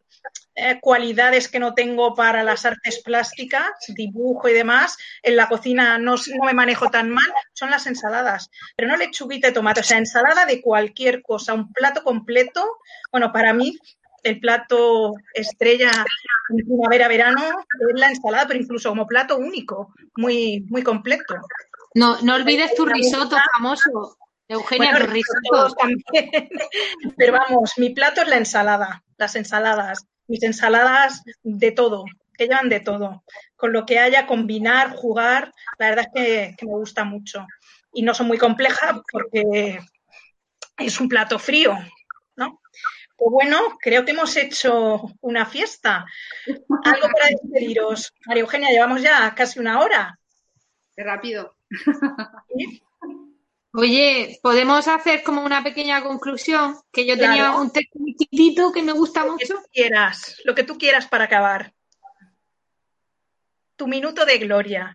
eh, cualidades que no tengo para las artes plásticas, dibujo y demás, en la cocina no, me manejo tan mal, son las ensaladas. Pero no lechuguita de tomate, o sea, ensalada de cualquier cosa, un plato completo. Bueno, para mí el plato estrella en primavera, verano es la ensalada, pero incluso como plato único, muy, muy completo. No, no olvides tu risotto famoso. Eugenia, risotto. También. Pero vamos, mi plato es la ensalada, las ensaladas mis ensaladas de todo, que llevan de todo. Con lo que haya, combinar, jugar, la verdad es que, me gusta mucho. Y no son muy complejas porque es un plato frío, ¿no? Pues bueno, creo que hemos hecho una fiesta. Algo para despediros. María Eugenia, llevamos ya casi una hora. Qué rápido. Oye, podemos hacer como una pequeña conclusión, que yo tenía un texto chiquitito que me gusta mucho. Lo que tú quieras, lo que tú quieras para acabar. Tu minuto de gloria.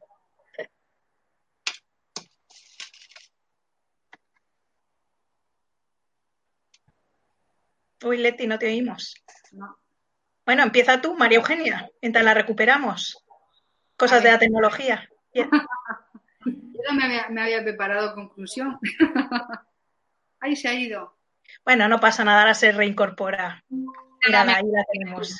Uy, Leti, no te oímos. Bueno, empieza tú, María Eugenia, mientras la recuperamos. Cosas de la tecnología. Yo no me había, preparado conclusión. ahí se ha ido. Bueno, no pasa nada, ahora se reincorpora. Mira, ahí la tenemos.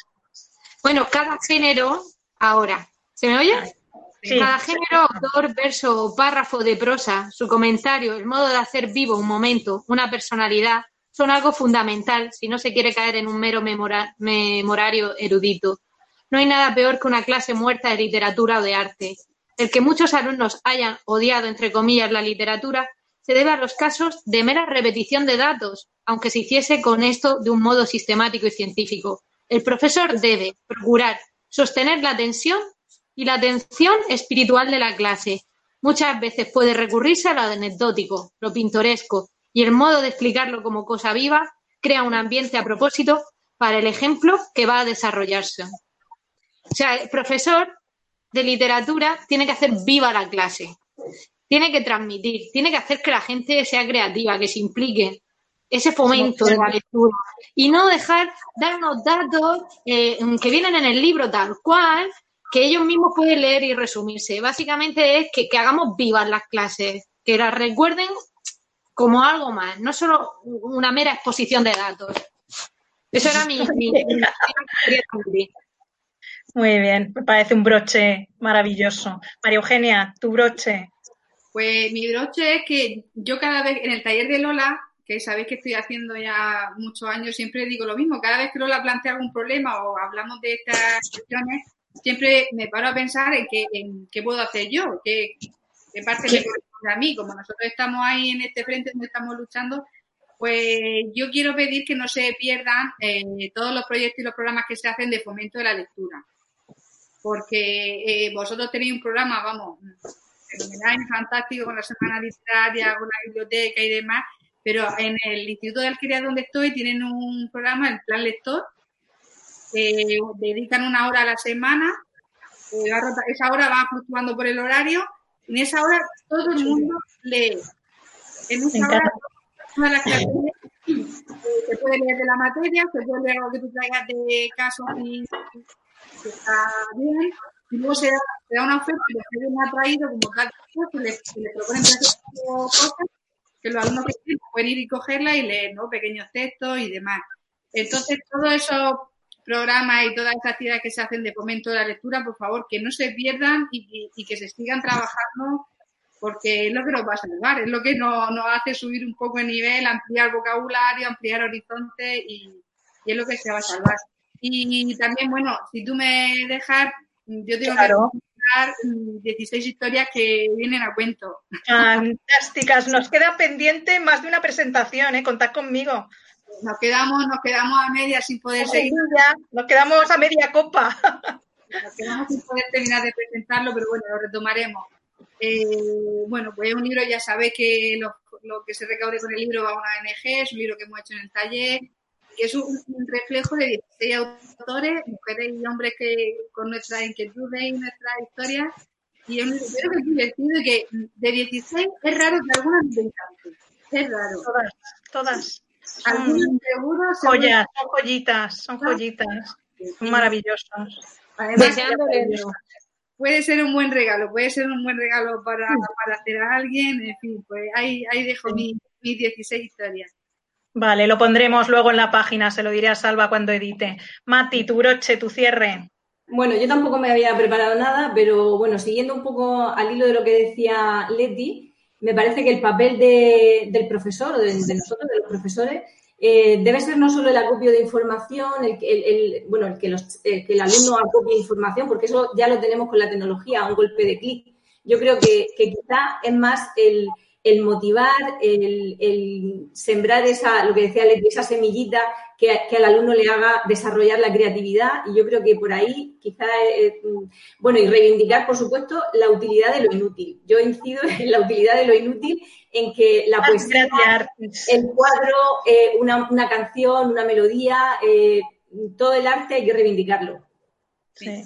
Bueno, cada género, ahora, ¿se me oye? Cada género, autor, verso o párrafo de prosa, su comentario, el modo de hacer vivo un momento, una personalidad, son algo fundamental si no se quiere caer en un mero memorario erudito. No hay nada peor que una clase muerta de literatura o de arte. El que muchos alumnos hayan odiado, entre comillas, la literatura se debe a los casos de mera repetición de datos, aunque se hiciese con esto de un modo sistemático y científico. El profesor debe procurar sostener la atención y la atención espiritual de la clase. Muchas veces puede recurrirse a lo anecdótico, lo pintoresco, y el modo de explicarlo como cosa viva crea un ambiente a propósito para el ejemplo que va a desarrollarse. O sea, el profesor de literatura tiene que hacer viva la clase, tiene que transmitir, tiene que hacer que la gente sea creativa, que se implique, ese fomento de la lectura. Y no dejar dar unos datos eh, que vienen en el libro tal cual, que ellos mismos pueden leer y resumirse. Básicamente es que, hagamos vivas las clases, que las recuerden como algo más, no solo una mera exposición de datos. Eso era mi, mi, mi muy bien, me parece un broche maravilloso. María Eugenia, tu broche. Pues mi broche es que yo cada vez en el taller de Lola, que sabéis que estoy haciendo ya muchos años, siempre digo lo mismo. Cada vez que Lola plantea algún problema o hablamos de estas cuestiones, siempre me paro a pensar en qué, en qué puedo hacer yo, qué, qué parte me corresponde a mí. Como nosotros estamos ahí en este frente donde estamos luchando, pues yo quiero pedir que no se pierdan eh, todos los proyectos y los programas que se hacen de fomento de la lectura porque eh, vosotros tenéis un programa, vamos, fenomenal, fantástico con la semana literaria, con la biblioteca y demás, pero en el Instituto de Alquería donde estoy tienen un programa, el Plan Lector, que dedican una hora a la semana, eh, esa hora va fluctuando por el horario, en esa hora todo el mundo lee. En esa hora, todas las clases eh, se puede leer de la materia, se puede leer lo que tú traigas de casos y que está bien, y luego se da, una oferta que me ha traído como tal, que le, que le proponen cosas que los alumnos que pueden ir y cogerla y leer, ¿no? Pequeños textos y demás. Entonces, todos esos programas y todas esas actividades que se hacen de fomento de la lectura, por favor, que no se pierdan y, que se sigan trabajando porque es lo que nos va a salvar, es lo que nos, nos hace subir un poco el nivel, ampliar vocabulario, ampliar horizonte y es lo que se va a salvar. Y también, bueno, si tú me dejas, yo tengo Claro. que contar 16 historias que vienen a cuento. Fantásticas. Nos queda pendiente más de una presentación, ¿eh? Contad conmigo. Nos quedamos, nos quedamos a medias sin poder seguir, Ya, Nos quedamos a media copa. nos quedamos sin poder terminar de presentarlo, pero bueno, lo retomaremos. Eh, bueno, pues es un libro, ya sabéis que lo, lo que se recaude con el libro va a una ONG, es un libro que hemos hecho en el taller, que es un, un reflejo de 16 autores, mujeres y hombres que con nuestras inquietudes y nuestras historias. Y es un libro creo que es divertido y que de 16 es raro que algunas nos encanten. Es raro. Todas, todas. Algunas Son seguro, seguro joyas, son joyitas, son joyitas. Son maravillosos. Además, puede ser un buen regalo, puede ser un buen regalo para, para hacer a alguien, en fin, pues ahí, ahí dejo mi- mis 16 historias. Vale, lo pondremos luego en la página, se lo diré a Salva cuando edite. Mati, tu broche, tu cierre. Bueno, yo tampoco me había preparado nada, pero bueno, siguiendo un poco al hilo de lo que decía Leti, me parece que el papel de- del profesor, de, de nosotros, de los profesores, eh, debe ser no solo el acopio de información, el, el- bueno, el que, los- el que el alumno acopie información, porque eso ya lo tenemos con la tecnología, un golpe de clic. Yo creo que, que quizá es más el, el motivar, el, el sembrar esa, lo que decía Leti, esa semillita que, que al alumno le haga desarrollar la creatividad y yo creo que por ahí quizá, eh, mm, bueno, y reivindicar, por supuesto, la utilidad de lo inútil. Yo incido en la utilidad de lo inútil, en que la poesía, el cuadro, eh, una, una canción, una melodía, eh, todo el arte hay que reivindicarlo. Sí.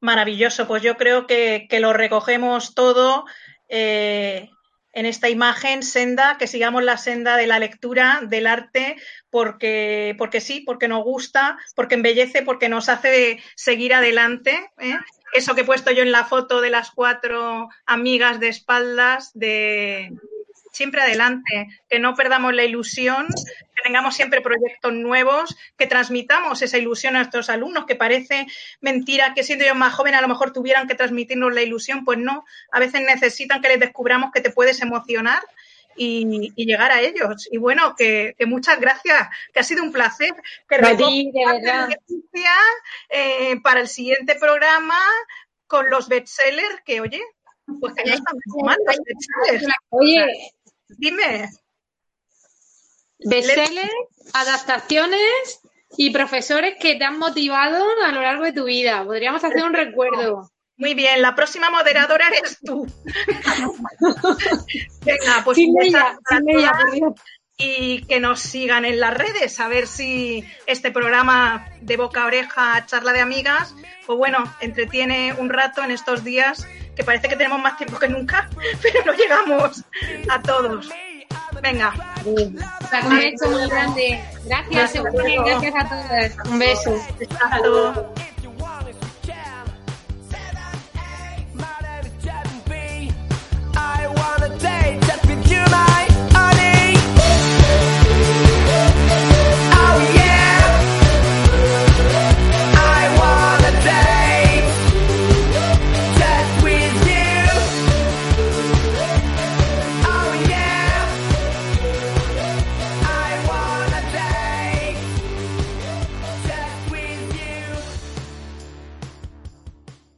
Maravilloso. Pues yo creo que, que lo recogemos todo eh, en esta imagen senda, que sigamos la senda de la lectura, del arte, porque, porque sí, porque nos gusta, porque embellece, porque nos hace seguir adelante. ¿eh? Eso que he puesto yo en la foto de las cuatro amigas de espaldas, de siempre adelante, que no perdamos la ilusión, que tengamos siempre proyectos nuevos, que transmitamos esa ilusión a nuestros alumnos, que parece mentira que siendo ellos más jóvenes a lo mejor tuvieran que transmitirnos la ilusión, pues no, a veces necesitan que les descubramos que te puedes emocionar y, y llegar a ellos. Y bueno, que, que muchas gracias, que ha sido un placer. Que ti, de verdad. Eh, para el siguiente programa con los bestsellers, que oye, pues que no están mal los bestsellers. Oye, Dime. bestsellers, adaptaciones y profesores que te han motivado a lo largo de tu vida. Podríamos hacer un recuerdo. Muy bien, la próxima moderadora eres tú. Venga, pues Sin ella, sin y que nos sigan en las redes, a ver si este programa de boca a oreja, charla de amigas, pues bueno, entretiene un rato en estos días que parece que tenemos más tiempo que nunca, pero no llegamos a todos. Venga, Un beso muy grande. Gracias, gracias a todas. Un beso. besazo.